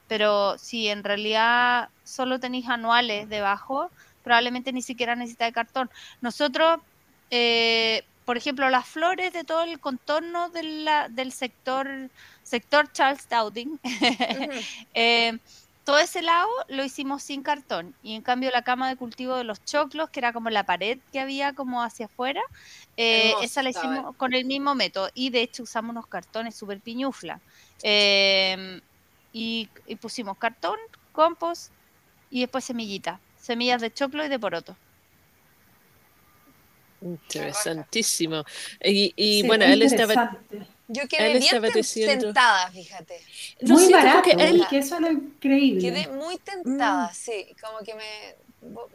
Pero si en realidad solo tenéis anuales debajo, probablemente ni siquiera necesitáis cartón. Nosotros, eh, por ejemplo, las flores de todo el contorno de la, del sector, sector Charles Dowding, todo ese lado lo hicimos sin cartón y en cambio la cama de cultivo de los choclos, que era como la pared que había como hacia afuera, eh, esa la hicimos con el mismo método y de hecho usamos unos cartones súper piñufla em, y, pusimos cartón, compost y después semillitas, semillas de choclo y de poroto. Interesantísimo. Y, y bueno, él estaba Yo Él quedé bien ten- diciendo- tentada, fíjate. Muy barato, porque él- que eso es lo increíble. Quedé muy tentada, sí. Como que me,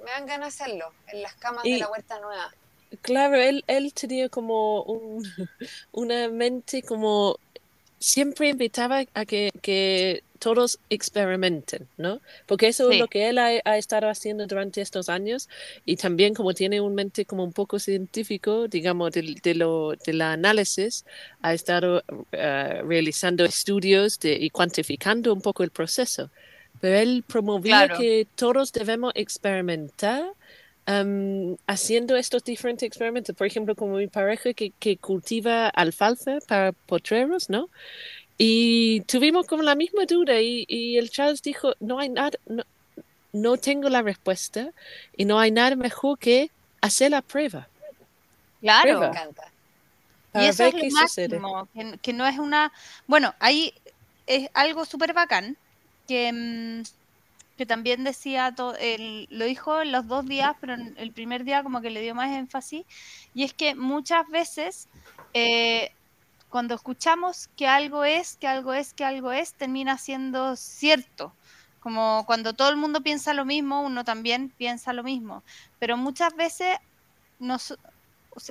me dan ganas de hacerlo en las camas Y- de la huerta nueva. Claro, él, él tenía como un, una mente como siempre invitaba a que, que todos experimenten, ¿no? Porque eso Sí. es lo que él ha, ha estado haciendo durante estos años y también como tiene un mente como un poco científico, digamos, del- de, lo, del análisis, ha estado eh, realizando estudios de, y cuantificando un poco el proceso. Pero él promovía Claro. que todos debemos experimentar am, haciendo estos diferentes experimentos. Por ejemplo, como mi pareja que, que cultiva alfalfa para potreros, ¿no? Y tuvimos como la misma duda y, y el Charles dijo, no hay nada, no, no tengo la respuesta y no hay nada mejor que hacer la prueba. Claro. Prueba. Y eso es lo máximo, que, que no es una... Bueno, ahí es algo súper bacán, que, mm, que también decía, to- el- lo dijo en los dos días, pero en el primer día como que le dio más énfasis, y es que muchas veces eh, cuando escuchamos que algo es, que algo es, que algo es, termina siendo cierto. Como cuando todo el mundo piensa lo mismo, uno también piensa lo mismo. Pero muchas veces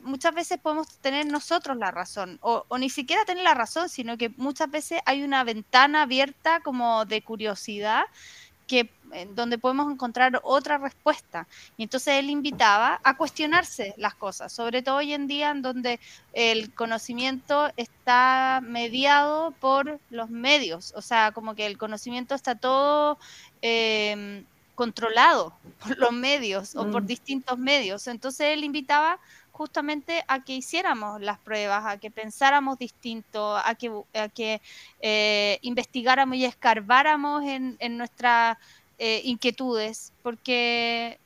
muchas veces podemos tener nosotros la razón, o ni siquiera tener la razón, sino que muchas veces hay una ventana abierta como de curiosidad que en donde podemos encontrar otra respuesta. Y entonces él invitaba a cuestionarse las cosas, sobre todo hoy en día en donde el conocimiento está mediado por los medios, o sea, como que el conocimiento está todo eh, controlado por los medios o por Mm. distintos medios. Entonces él invitaba justamente a que hiciéramos las pruebas, a que pensáramos distinto, a que, a que eh, investigáramos y escarbáramos en, en nuestras eh, inquietudes, porque,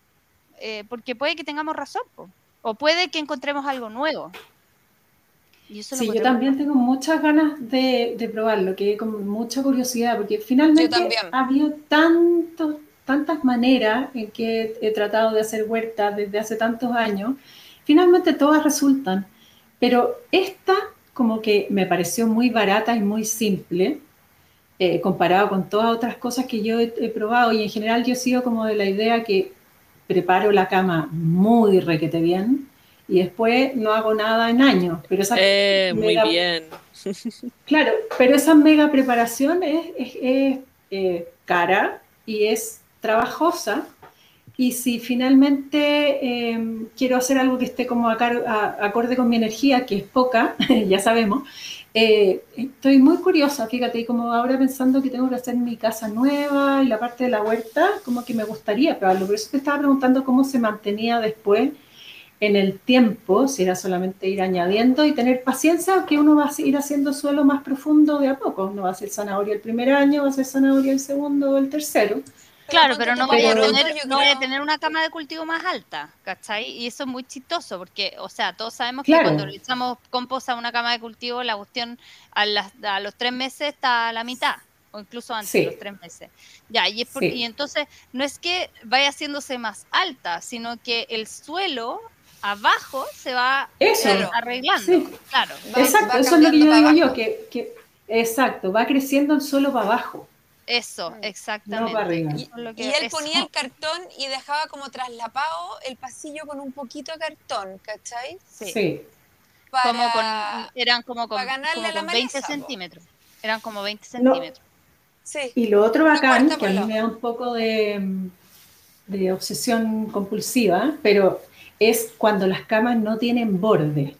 eh, porque puede que tengamos razón, po, o puede que encontremos algo nuevo. Y eso lo Sí, yo también tengo muchas ganas de, de probarlo, que con mucha curiosidad, porque finalmente ha habido tantos, tantas maneras en que he tratado de hacer huertas desde hace tantos años, finalmente todas resultan, pero esta como que me pareció muy barata y muy simple, eh, comparado con todas otras cosas que yo he, he probado, y en general yo sigo como de la idea que preparo la cama muy requete bien, y después no hago nada en años, pero esa Eh, muy mega- bien. Claro, pero esa mega preparación es, es- es, eh, cara y es trabajosa. Y si finalmente eh, quiero hacer algo que esté como acorde con mi energía, que es poca, ya sabemos, eh, estoy muy curiosa, fíjate, y como ahora pensando que tengo que hacer mi casa nueva y la parte de la huerta, como que me gustaría probarlo. Por eso te estaba preguntando cómo se mantenía después en el tiempo, si era solamente ir añadiendo y tener paciencia, que uno va a ir haciendo suelo más profundo de a poco. No va a ser zanahoria el primer año, va a ser zanahoria el segundo o el tercero. Claro, pero no vaya, a tener, no vaya a tener una cama de cultivo más alta, ¿cachai? Y eso es muy chistoso, porque, o sea, todos sabemos Claro. que cuando le echamos compost a una cama de cultivo, la cuestión a, las- a los tres meses está a la mitad, o incluso antes Sí. de los tres meses. Ya, y, es por- Sí. y entonces no es que vaya haciéndose más alta, sino que el suelo abajo se va Eso. arreglando, Sí. claro. Va- exacto, va eso es lo que yo digo yo, que, que- exacto, va creciendo el suelo para abajo. Eso, exactamente. No para arriba. Y, lo que- y él eso. ponía el cartón y dejaba como traslapado el pasillo con un poquito de cartón, ¿cachai? Sí. Sí. Para... como con, eran como con, para ganarle como a la con 20 maleza, po. centímetros. Eran como 20 No. centímetros. Sí. Y lo otro bacán, que a mí me da un poco de, de obsesión compulsiva, pero es cuando las camas no tienen borde.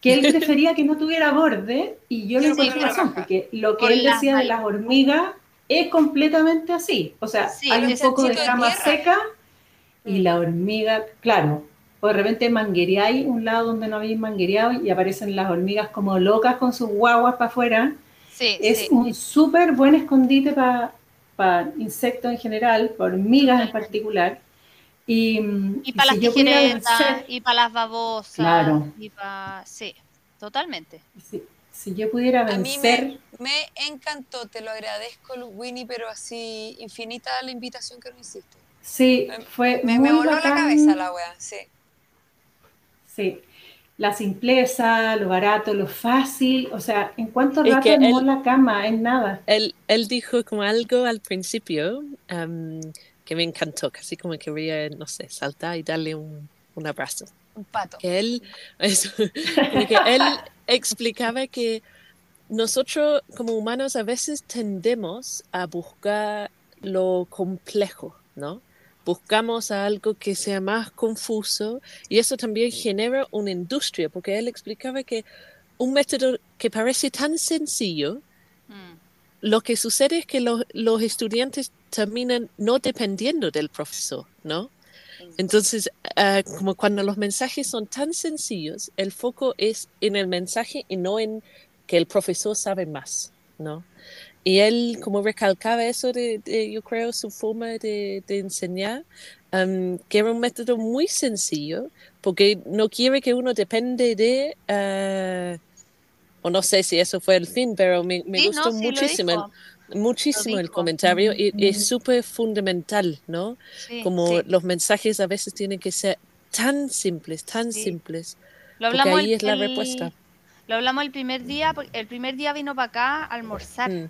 Que él prefería que no tuviera borde y yo le Sí, encuentro razón, porque lo que él decía de las hormigas es completamente así. O sea, Sí, hay un poco de cama seca y Mm. la hormiga, claro, o de repente manguereáis un lado donde no habéis manguereado y aparecen las hormigas como locas con sus guaguas para afuera. Sí, Es sí. un súper buen escondite para insectos en general, para hormigas en particular. Y, mm, Y para si las tijeretas, vencer- y para las babosas. Claro. Y para... Sí, totalmente. si, si yo pudiera A mí vencer, me, me encantó, te lo agradezco, Winnie, pero así infinita la invitación que nos hiciste. sí, me- fue Me, muy me voló bacán. la cabeza la wea, sí. Sí. la simpleza, lo barato, lo fácil, o sea, ¿en cuánto Es rato que armó él- la cama? En nada. Él, él dijo como algo al principio am, que me encantó, casi como que quería, no sé, saltar y darle un, un abrazo. Un pato. él, eso, que él explicaba que nosotros como humanos a veces tendemos a buscar lo complejo, ¿no? Buscamos algo que sea más confuso y eso también genera una industria, porque él explicaba que un método que parece tan sencillo, Mm. lo que sucede es que los, los estudiantes terminan no dependiendo del profesor, ¿no? Entonces, ah, como cuando los mensajes son tan sencillos, el foco es en el mensaje y no en que el profesor sabe más, ¿no? Y él como recalcaba eso de, de, yo creo, su forma de, de enseñar, am, que era un método muy sencillo, porque no quiere que uno depende de, ah, o no sé si eso fue el fin, pero me, me Sí, gustó no, sí, muchísimo, muchísimo el comentario y, es súper fundamental, ¿no? sí, como sí. los mensajes a veces tienen que ser tan simples, tan Sí. simples, Lo porque hablamos ahí el- es la respuesta. Lo hablamos el primer día, el primer día vino para acá a almorzar, Mm,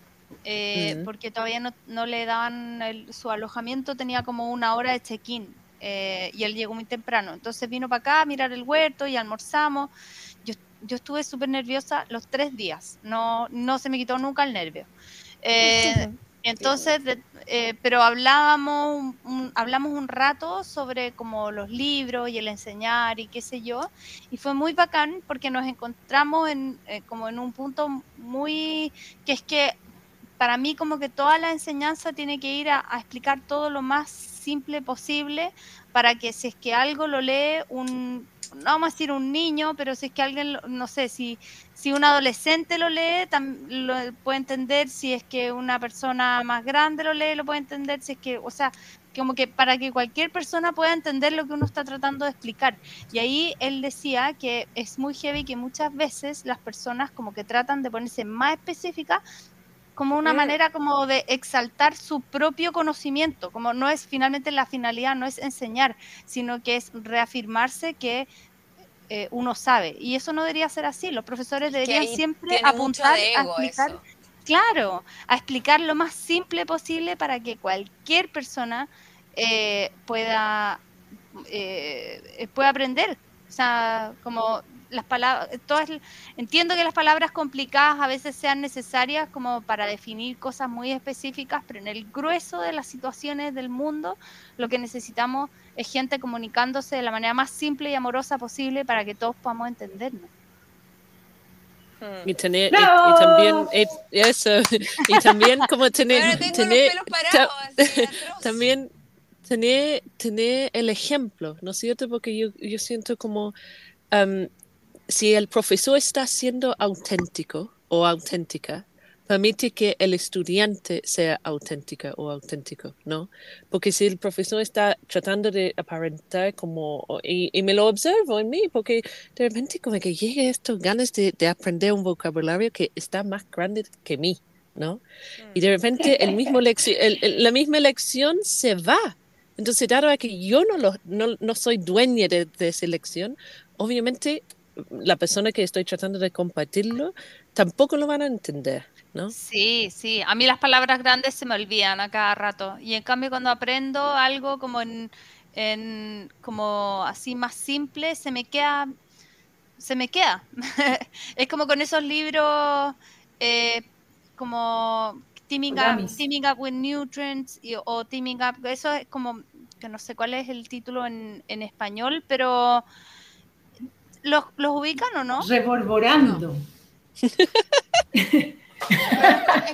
eh, Mm. porque todavía no, no le daban el- su alojamiento, tenía como una hora de check-in eh, y él llegó muy temprano. Entonces vino para acá a mirar el huerto y almorzamos. Yo, yo estuve súper nerviosa los tres días, no, no se me quitó nunca el nervio. Eh, entonces, de- eh, pero hablábamos, un- hablamos un rato sobre como los libros y el enseñar y qué sé yo, y fue muy bacán porque nos encontramos en, eh, como en un punto muy, que es que para mí como que toda la enseñanza tiene que ir a, a explicar todo lo más simple posible para que si es que algo lo lee un, no vamos a decir un niño, pero si es que alguien, no sé, si, si un adolescente lo lee, lo puede entender, si es que una persona más grande lo lee, lo puede entender, si es que, o sea, como que para que cualquier persona pueda entender lo que uno está tratando de explicar. Y ahí él decía que es muy heavy que muchas veces las personas como que tratan de ponerse más específicas como una manera como de exaltar su propio conocimiento, como no es finalmente la finalidad, no es enseñar, sino que es reafirmarse que eh, uno sabe. Y eso no debería ser así. Los profesores deberían siempre apuntar de a explicar, eso. claro, a explicar lo más simple posible para que cualquier persona eh, pueda eh, pueda aprender. O sea, como las palabras, todas, entiendo que las palabras complicadas a veces sean necesarias como para definir cosas muy específicas, pero en el grueso de las situaciones del mundo lo que necesitamos es gente comunicándose de la manera más simple y amorosa posible para que todos podamos entendernos. Y, tener, y, ¡Bravo! y también, eh, eso, y también como tener, tener, parados, también tener, tener el ejemplo, ¿no es cierto? Porque yo, yo siento como am, si el profesor está siendo auténtico o auténtica, permite que el estudiante sea auténtica o auténtico, ¿no? Porque si el profesor está tratando de aparentar como, y, y me lo observo en mí, porque de repente como que llega estas ganas de, de aprender un vocabulario que está más grande que mí, ¿no? Y de repente el mismo el- el- la misma lección se va. Entonces, dado que yo no, lo, no, no soy dueña de, de esa lección, obviamente la persona que estoy tratando de compartirlo tampoco lo van a entender, ¿no? Sí, sí. A mí las palabras grandes se me olvidan a cada rato. Y en cambio cuando aprendo algo como en, en como así más simple, se me queda, se me queda. es como con esos libros eh, como teaming up, teaming up with nutrients y- o teaming up, eso es como que no sé cuál es el título en, en español, pero los, los ubican o no? Reborborando. Es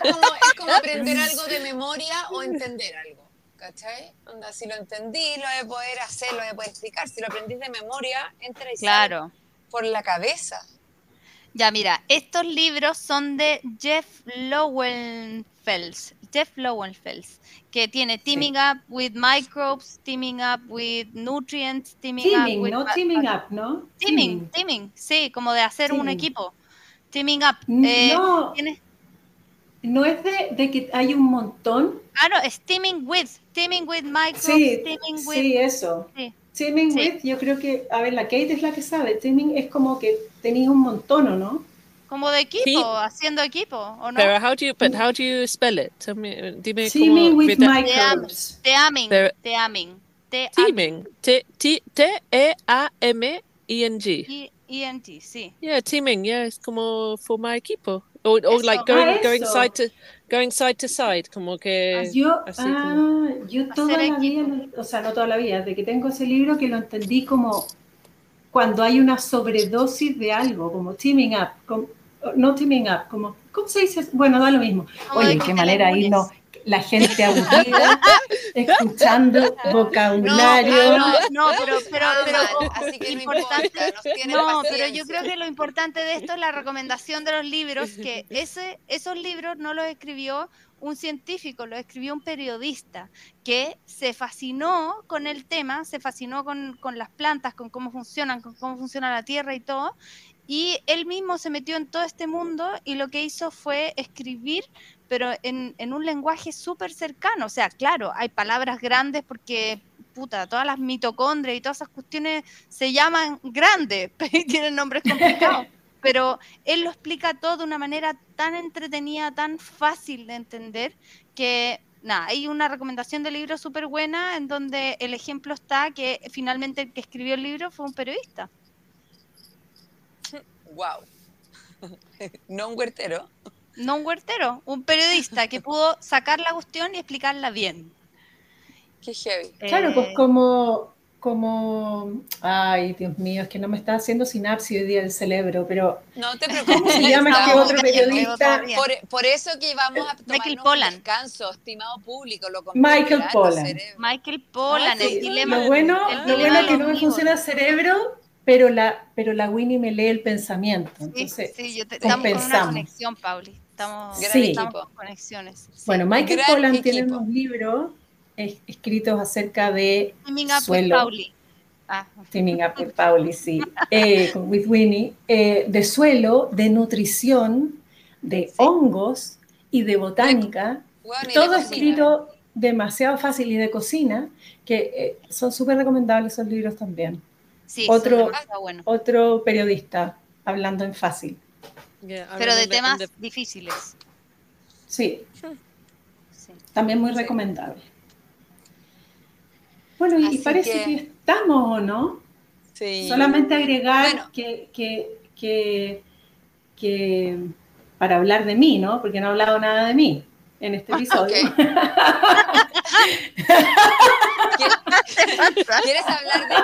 como, es como aprender algo de memoria o entender algo. ¿Cachai? Onda, si lo entendí, lo voy a poder hacer, lo voy a poder explicar. Si lo aprendí de memoria, entra y sale Claro. por la cabeza. Ya, mira, estos libros son de Jeff Lowenfels. Jeff Lowenfels, que tiene Teaming Up with Microbes, Teaming Up with Nutrients, Teaming, Teaming, Up with... no teaming up, ¿no? Teaming, teaming, sí, como de hacer un equipo. Teaming Up. Eh, no, no es de, de que hay un montón. ah, no, es Teaming with, Teaming with Microbes, Sí, Teaming with... sí, eso. Sí, Teaming Sí. with, yo creo que, a ver, la Kate es la que sabe. Teaming es como que tenéis un montón, ¿o no? Como de equipo, Sí. haciendo equipo, ¿o no? Pero how do you, but how do you spell it? Tell me, dime Teaming cómo. with microbes. Teaming. T T T E A M E N G. ENT, sí. Yeah, teaming. Yeah, es como formar equipo. Or, or Eso. like Ah, going going eso. side to going side to side, como que Yo, así ah, como- yo toda Hacer la vida, equipo. o sea, no toda la vida, desde que tengo ese libro que lo entendí como cuando hay una sobredosis de algo, como teaming up, como- no teaming up, como, ¿cómo se dice? Bueno, da lo mismo. Oye, qué manera no, la gente aburrida, escuchando vocabulario. No, no, no, pero, así que importante- No, yo creo que lo importante de esto es la recomendación de los libros, que ese, esos libros no los escribió un científico, los escribió un periodista que se fascinó con el tema, se fascinó con, con las plantas, con cómo funcionan, con cómo funciona la tierra y todo. Y él mismo se metió en todo este mundo y lo que hizo fue escribir, pero en, en un lenguaje súper cercano. O sea, claro, hay palabras grandes porque, puta, todas las mitocondrias y todas esas cuestiones se llaman grandes y tienen nombres complicados. Pero él lo explica todo de una manera tan entretenida, tan fácil de entender, que nada, hay una recomendación de libro súper buena en donde el ejemplo está que finalmente el que escribió el libro fue un periodista. Wow. no un huertero. No un huertero, un periodista que pudo sacar la cuestión y explicarla bien. Qué heavy. Claro, pues Eh, como, como, ay, Dios mío, es que no me está haciendo sinapsis hoy día el cerebro, pero No te preocupes. ¿cómo se llama este otro periodista? Por, por eso que vamos a tomar Michael un Pollan. descanso, estimado público. Lo Michael Pollan. Michael Pollan, Ah, el sí. dilema. Lo bueno, el lo dilema bueno es que no me funciona el cerebro, pero la, pero la Winnie me lee el pensamiento. Sí, Entonces, sí, yo te- estamos con una compensamos. conexión, Pauli. Estamos, Gran Sí. estamos equipo. con conexiones. sí. bueno, Michael Gran Pollan tiene unos libros es- escritos acerca de Teaming up with suelo. Pauli. Ah, Teaming Up with Pauli, sí, eh, con with Winnie, eh, de suelo, de nutrición, de Sí. hongos y de botánica. Bueno, y todo escrito demasiado fácil y de cocina, que eh, son súper recomendables esos libros también. sí, Otro- buenos. Otro periodista hablando en fácil. Yeah, Pero de temas difíciles. Sí, Sí. también muy Sí. recomendable. Bueno, y, parece que- que... estamos, ¿o no? Sí. Solamente agregar Bueno. que, que, que, que para hablar de mí, ¿no? Porque no he hablado nada de mí en este episodio. ¿Quieres hablar de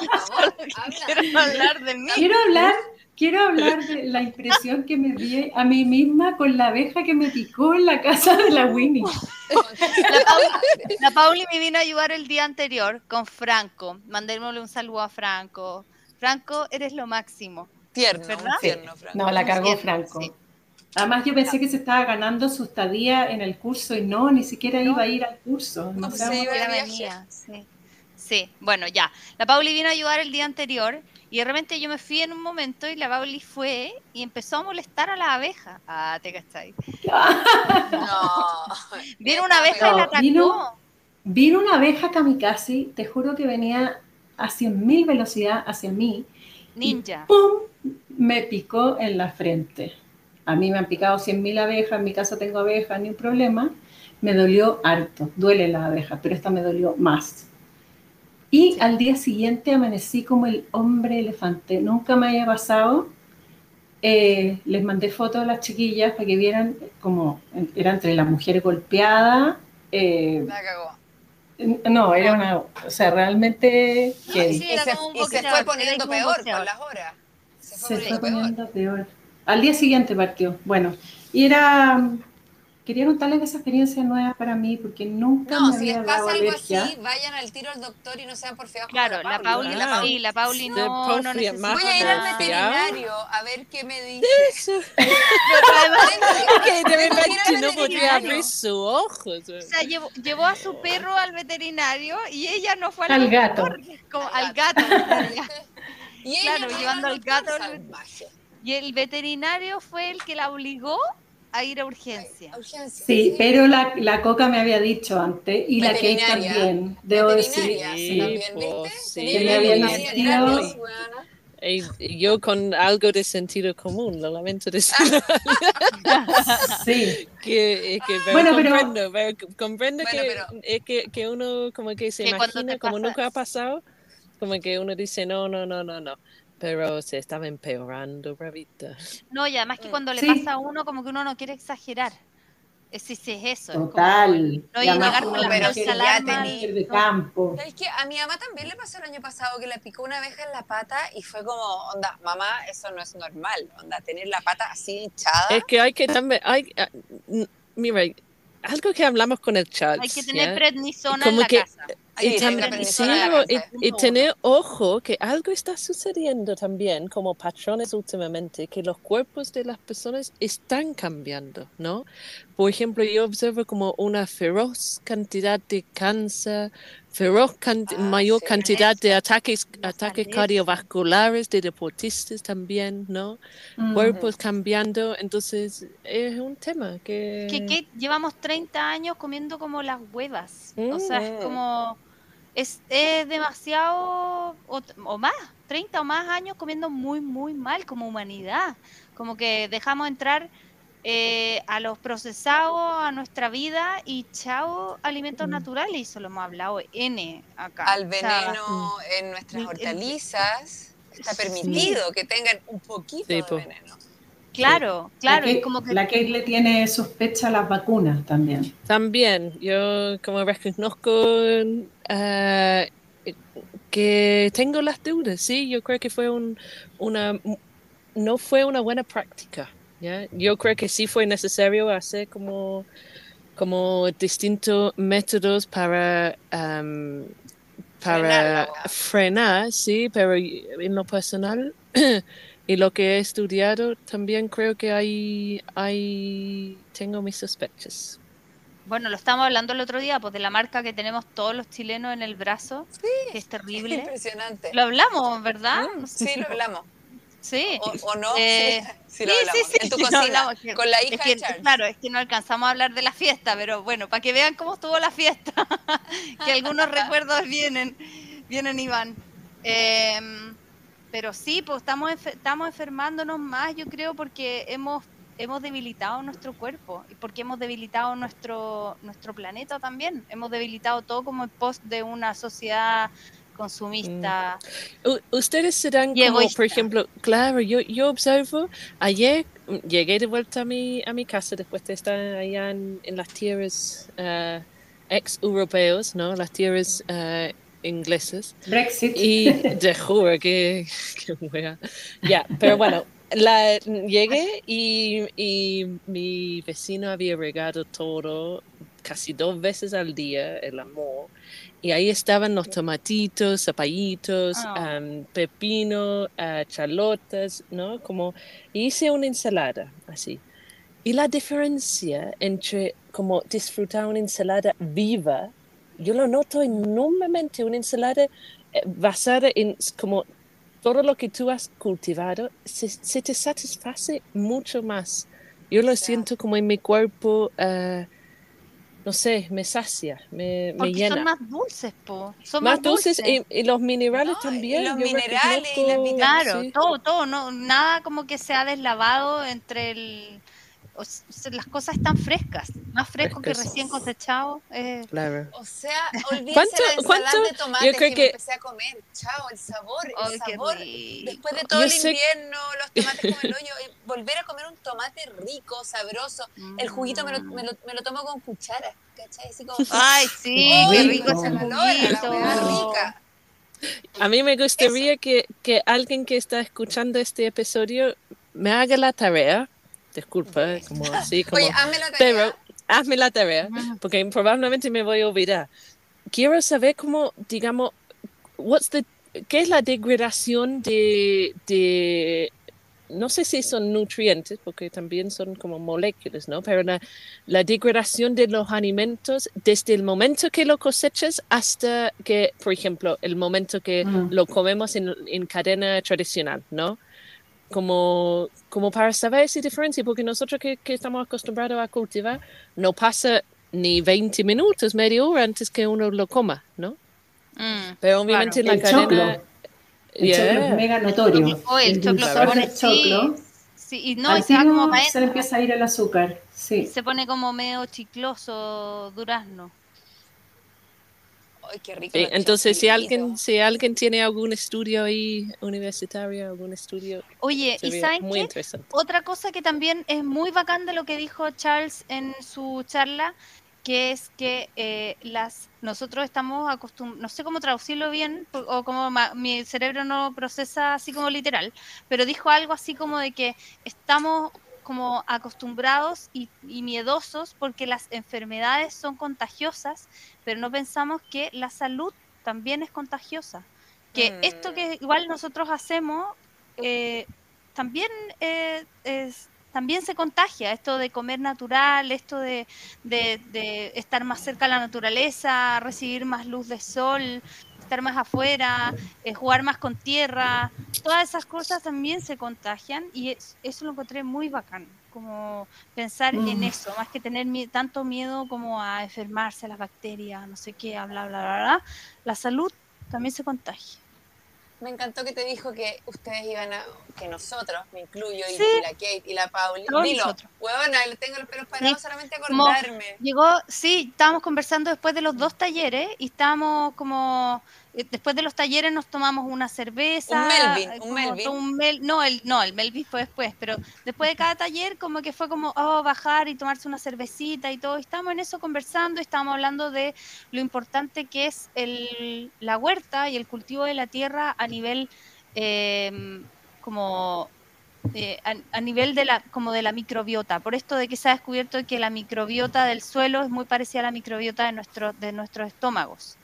ti? Por favor, habla. Quiero hablar de mí. Quiero hablar, quiero hablar de la impresión que me di a mí misma con la abeja que me picó en la casa de la Winnie. La Pauli, la Pauli me vino a ayudar el día anterior con Franco. Mandémosle un saludo a Franco. Franco, eres lo máximo. Tierno, ¿Verdad? tierno, Franco. No, la cagó Sí, Franco. sí. Además yo pensé que se estaba ganando su estadía en el curso y no, ni siquiera iba a ir al curso. No No, sé, se iba venía, sí. Sí, bueno, ya. La Pauli vino a ayudar el día anterior y de repente yo me fui en un momento y la Pauli fue y empezó a molestar a la abeja. Ah, te cachai. No. Vino una abeja y la No, atacó. vino- Vino una abeja kamikaze, te juro que venía a 100.000 velocidad hacia mí. y Ninja. ¡Pum! Me picó en la frente. A mí me han picado 100.000 abejas, en mi casa tengo abejas, ni un problema. Me dolió harto, duele la abeja, pero esta me dolió más. Y Sí. al día siguiente amanecí como el hombre elefante. Nunca me había pasado. Eh, les mandé fotos a las chiquillas para que vieran como era entre la mujer golpeada. eh, La cagó. no, era una, o sea, realmente. Sí, era se, como un y se fue poniendo peor boxeador. con las horas. Se fue se poniendo fue peor. poniendo peor. Al día siguiente partió. Bueno, y era. Quería contarles esa experiencia nueva para mí porque nunca No, me si había les pasa dado algo alergia. así, vayan al tiro al doctor y no sean porfiados Claro, la Pauli, porque la Ah. Pauli, sí, la Pauli De no, no porfia, necesita. Voy a ir al veterinario a ver qué me dice. Eso. Pero además, Que de Tengo que no podía abrir sus ojos. o sea, llevó, llevó a su perro al veterinario y ella no fue al, Al gato. como Al gato. Y ella Claro, va llevando al gato salvaje. Y el veterinario fue el que la obligó a ir a urgencia. A urgencia, Sí, pero la, la coca me había dicho antes y la Kate también, debo decir. Sí, también, pues, ¿viste? sí. Que me nacido-. Y yo con algo de sentido común, lo lamento decir. Sí, que, que pero Bueno, pero- comprendo, pero comprendo Bueno, que, que, que uno como que se imagina como pasa nunca ha pasado, como que uno dice no, no, no, no, no. Pero se estaba empeorando, bravita. No, y además que Mm. cuando le Sí. pasa a uno, como que uno no quiere exagerar. Es, sí, sí, es eso. es como- total. no, Y llegar con la pero ya alarma. tení- mujer de campo. ¿Sabes qué? A mi mamá también le pasó el año pasado que le picó una abeja en la pata y fue como, onda, mamá, eso no es normal, onda, tener la pata así hinchada. Es que hay que también, hay, ah, mira, algo que hablamos con el chat. Hay que tener ¿ya? prednisona Como en la que- casa. Y, Sí, y- y tener ojo que algo está sucediendo también como patrones últimamente, que los cuerpos de las personas están cambiando, ¿no? Por ejemplo, yo observo como una feroz cantidad de cáncer, feroz canti- Ah, mayor sí. cantidad de ataques, ataques cardiovasculares de deportistas también, ¿no? Mm. Cuerpos cambiando, entonces es un tema que... que, que llevamos 30 años comiendo como las huevas. O sea, es Mm. como. Es, es demasiado. O, o más, 30 o más años comiendo muy, muy mal como humanidad. Como que dejamos entrar eh, a los procesados a nuestra vida y chao alimentos Mm. naturales. Y eso lo hemos hablado N acá. Al O sea, veneno en nuestras el- el- hortalizas está Sí. permitido que tengan un poquito Sí, de po. veneno. Claro, La claro. Kate, y como que la Kate le tiene sospecha a las vacunas también. También, yo como reconozco eh, que tengo las dudas, sí, yo creo que fue un, una, no fue una buena práctica, ¿ya? Yo creo que sí fue necesario hacer como, como distintos métodos para, um, Frenar la para weá. frenar, sí, pero en lo personal y lo que he estudiado también creo que hay, hay, tengo mis sospechas. Bueno, lo estábamos hablando el otro día, pues de la marca que tenemos todos los chilenos en el brazo, que es terrible. Impresionante. Lo hablamos, ¿verdad? Mm, sí, lo hablamos. Sí. O, o no, Eh, sí, lo sí, hablamos. sí, sí, en tu sí, lo cocina, que- con la Es hija que, de Charles. claro, es que no alcanzamos a hablar de la fiesta, pero bueno, para que vean cómo estuvo la fiesta, que algunos recuerdos vienen, vienen y van. Em, pero sí, pues estamos, estamos enfermándonos más, yo creo, porque hemos, hemos debilitado nuestro cuerpo y porque hemos debilitado nuestro, nuestro planeta también. Hemos debilitado todo como en pos de una sociedad consumista. U- Ustedes se dan Y como, por ejemplo, claro, yo, yo observo, ayer mm, llegué de vuelta a mi, a mi casa después de estar allá en, en las tierras eh, ex-europeos, ¿no? Las tierras eh, inglesas. Brexit. Y te juro que, que wea. Ya, pero bueno, la, llegué y, y mi vecino había regado todo casi dos veces al día, el amor. Y ahí estaban los tomatitos, zapallitos, Ah. am, pepino, ah, chalotas, ¿no? Como hice una ensalada así. Y la diferencia entre como disfrutar una ensalada viva, yo lo noto enormemente, una ensalada eh, basada en como todo lo que tú has cultivado, se, se te satisface mucho más. Yo lo siento como en mi cuerpo, eh, no sé, me sacia, me, me llena. son más dulces, po. Son más dulces y, y los minerales No, y también. los yo minerales y las reconozco- vitaminas. Claro, sí. todo, todo, no, nada como que se ha deslavado entre el, o s- las cosas están frescas, más fresco que recién cosechado. eh, Claro. O sea, olvídense ¿Cuánto- la ensalada cuánto? de tomates Yo creo que, que- me empecé a comer. Chao, el sabor, el ay, qué sabor. Después de todo Yo el sé- invierno, los tomates como el hoyo, y volver a comer un tomate rico, sabroso. El juguito me lo, me lo, me lo tomo con cuchara, ¿cachai? Así como... Ay, sí, ¡Oh, qué rico. ese calor, la juguito. rica! A mí me gustaría que, que alguien que está escuchando este episodio me haga la tarea. Disculpa, como así, como... Oye, hazme la tarea. pero hazme la tarea, porque probablemente me voy a olvidar. Quiero saber cómo, digamos, what's the, qué es la degradación de, de, no sé si son nutrientes, porque también son como moléculas, ¿no? Pero la, la degradación de los alimentos desde el momento que lo cosechas hasta que, por ejemplo, el momento que Mm. lo comemos en, en cadena tradicional, ¿no? Como, como para saber esa diferencia, porque nosotros que, que estamos acostumbrados a cultivar, no pasa ni 20 minutos, media hora antes que uno lo coma, ¿no? Mm, Pero obviamente El la cadena... choclo. El Yeah. choclo es mega notorio. Oh, el choclo se pone choclo, Sí, y no, y se como se le empieza a ir el azúcar. Sí. Se pone como medio chicloso durazno. Ay, qué rico. Sí, los entonces, si alguien, si alguien tiene algún estudio ahí universitario, algún estudio, Oye, ¿y saben muy qué? interesante. Otra cosa que también es muy bacán de lo que dijo Charles en su charla, que es que eh, las nosotros estamos acostumbrados, no sé cómo traducirlo bien, o como mi cerebro no procesa así como literal, pero dijo algo así como de que estamos como acostumbrados y, y miedosos porque las enfermedades son contagiosas, pero no pensamos que la salud también es contagiosa. Que esto Mm. que igual nosotros hacemos eh, también eh, es, también se contagia esto de comer natural, esto de, de- de estar más cerca de la naturaleza, recibir más luz de sol, estar más afuera, eh, jugar más con tierra, todas esas cosas también se contagian y es- eso lo encontré muy bacán, como pensar en Mm. eso, más que tener mi- tanto miedo como a enfermarse, a las bacterias, no sé qué, bla, bla, bla, bla, la salud también se contagia. Me encantó que te dijo que ustedes iban a, que nosotros, me incluyo, y, Sí. y la Kate y la Pauli. Todos Dilo, nosotros. huevona, tengo los pelos parados Sí, solamente como- acordarme. Llegó, sí, estábamos conversando después de los dos talleres y estábamos como, después de los talleres nos tomamos una cerveza. Un Melvin, eh, un como Melvin. todo un Mel- no, el, no, el Melvin fue después, pero después de cada taller como que fue como, oh, bajar y tomarse una cervecita y todo. Y estábamos en eso conversando y estábamos hablando de lo importante que es el, la huerta y el cultivo de la tierra a nivel eh, como eh, a, a nivel de la como de la microbiota por esto de que se ha descubierto que la microbiota del suelo es muy parecida a la microbiota de nuestro de nuestros estómagos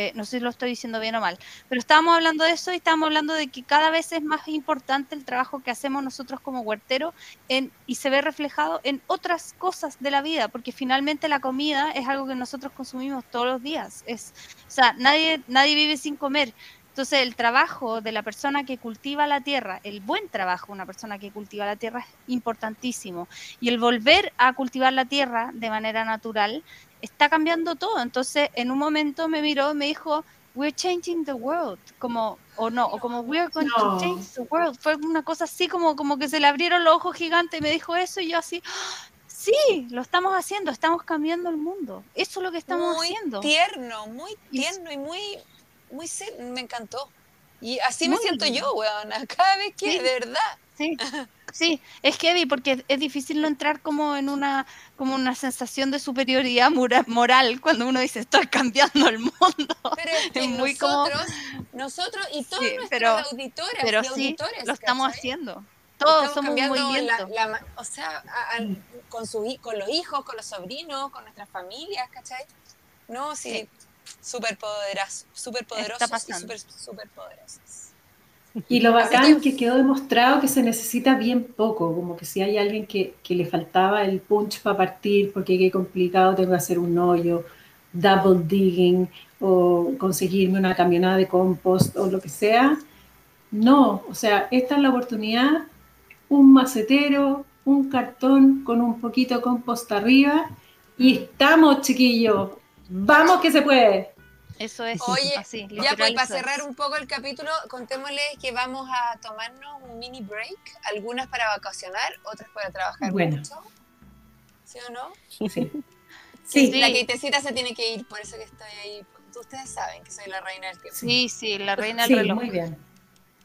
Eh, no sé si lo estoy diciendo bien o mal pero estábamos hablando de eso y estábamos hablando de que cada vez es más importante el trabajo que hacemos nosotros como huerteros y se ve reflejado en otras cosas de la vida porque finalmente la comida es algo que nosotros consumimos todos los días es o sea nadie nadie vive sin comer entonces, el trabajo de la persona que cultiva la tierra, el buen trabajo de una persona que cultiva la tierra es importantísimo. Y el volver a cultivar la tierra de manera natural está cambiando todo. Entonces, en un momento me miró y me dijo, we're changing the world, como, o no, o como we're going to change the world. Fue una cosa así como, como que se le abrieron los ojos gigantes y me dijo eso y yo así, "Ah, sí, lo estamos haciendo, estamos cambiando el mundo. Eso es lo que estamos muy haciendo. tierno, muy tierno y muy, muy ser- me encantó. Y así me Muy siento yo, weona, cada vez que, Sí. de verdad. Sí, sí, es heavy porque es difícil no entrar como en una como una sensación de superioridad mora- moral cuando uno dice estoy cambiando el mundo. Pero es que Es muy como- nosotros, nosotros y todos Sí, nuestros pero- auditores Pero y sí, auditores, lo estamos ¿cachai? haciendo. Todos Estamos somos cambiando la- movimiento. la o sea, a- a- con, su, con los hijos, con los sobrinos, con nuestras familias, ¿cachai? No, sí, Sí. súper poderosos, súper Está poderosos y súper, súper poderosos. Y lo bacán que- que quedó demostrado que se necesita bien poco, como que si hay alguien que, que le faltaba el punch para partir, porque qué complicado tengo que hacer un hoyo, double digging, o conseguirme una camionada de compost o lo que sea. No, o sea, esta es la oportunidad, un macetero, un cartón con un poquito de compost arriba y estamos, chiquillos. Vamos que se puede. Eso es Oye, así. Ya, pues para cerrar un poco el capítulo, contémosles que vamos a tomarnos un mini break, algunas para vacacionar, otras para trabajar Bueno. mucho. ¿Sí o no? Sí. Sí. La Keitecita se tiene que ir, por eso que estoy ahí. Ustedes saben que soy la reina del tiempo. Sí, sí, la reina del Sí, reloj. muy bien.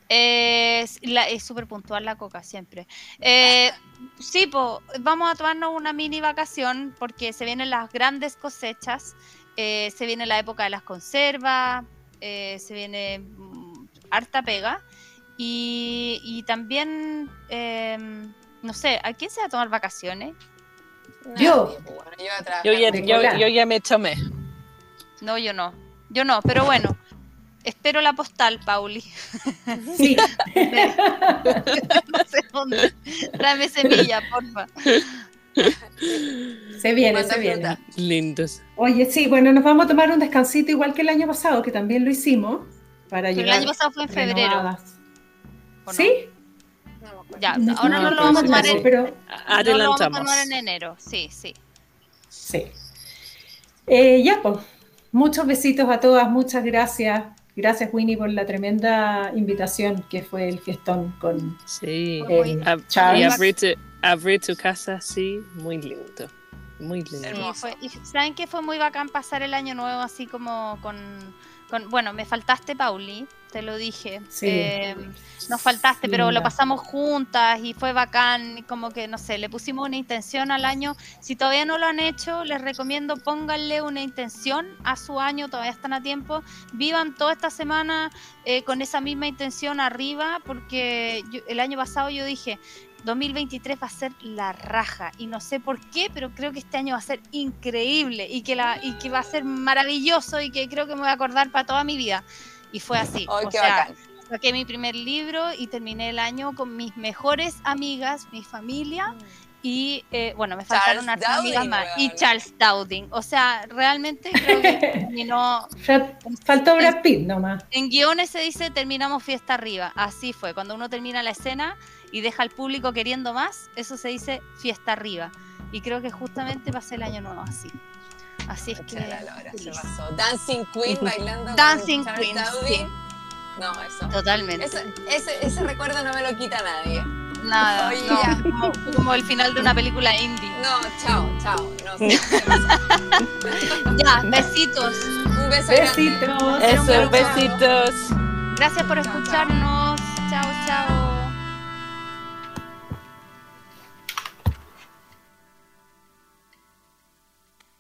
Es súper puntual la coca siempre. Eh, sí, pues vamos a tomarnos una mini vacación porque se vienen las grandes cosechas, eh, se viene la época de las conservas, eh, se viene mm, harta pega y, y también, eh, no sé, ¿a quién se va a tomar vacaciones? Yo. Nadie, bueno, yo ya, de yo, cola. yo ya me tomé. No, yo no, yo no, pero bueno. Espero la postal, Pauli. Sí, no sé dónde. Tráeme semilla, porfa. se viene, se viene. Lindos. Oye, sí, bueno, nos vamos a tomar un descansito igual que el año pasado, que también lo hicimos, para Pero el año pasado fue en febrero. ¿Sí? No Ya, No, ahora no, no, lo vamos a tomar en, pero no lo vamos a Adelantamos. tomar en enero. Sí, sí. sí. Eh, ya, pues. Muchos besitos a todas, muchas gracias. Gracias, Winnie, por la tremenda invitación que fue el fiestón con Sí. Eh, Ab- y Charles. abrir tu, abrir tu casa, sí, muy lindo. Muy lindo. Sí, Hermoso. fue- y saben que fue muy bacán pasar el año nuevo así como con, con- bueno, me faltaste Pauli, te lo dije. Sí. Eh, nos faltaste, pero lo pasamos juntas y fue bacán, como que no sé, le pusimos una intención al año. Si todavía no lo han hecho, les recomiendo pónganle una intención a su año, todavía están a tiempo. Vivan toda esta semana eh, con esa misma intención arriba, porque yo- el año pasado yo dije, 2023 va a ser la raja y no sé por qué, pero creo que este año va a ser increíble y que, la, y que va a ser maravilloso y que creo que me voy a acordar para toda mi vida. Y fue así. Ay, o qué sea, bacán. saqué mi primer libro y terminé el año con mis mejores amigas, mi familia y, eh, bueno, me faltaron Charles hartas amigas más. Y. Charles Dowding. O sea, realmente creo que terminó Faltó Brad Pitt nomás. en guiones se dice terminamos fiesta arriba. Así fue. Cuando uno termina la escena y deja al público queriendo más, eso se dice fiesta arriba. Y creo que justamente pasé el año nuevo así. Así es que. Lora, se pasó. Dancing Queen bailando Dancing Queen, sí. No, eso. Totalmente. Ese, ese, ese recuerdo no me lo quita nadie. Nada. Oye, no, ya. como, como el final de una película indie. No, chao, chao. No sé. ¿qué pasó? Ya, besitos. Un beso grande. Besitos. Eso, Chao. besitos. Gracias por escucharnos. Chao, chao.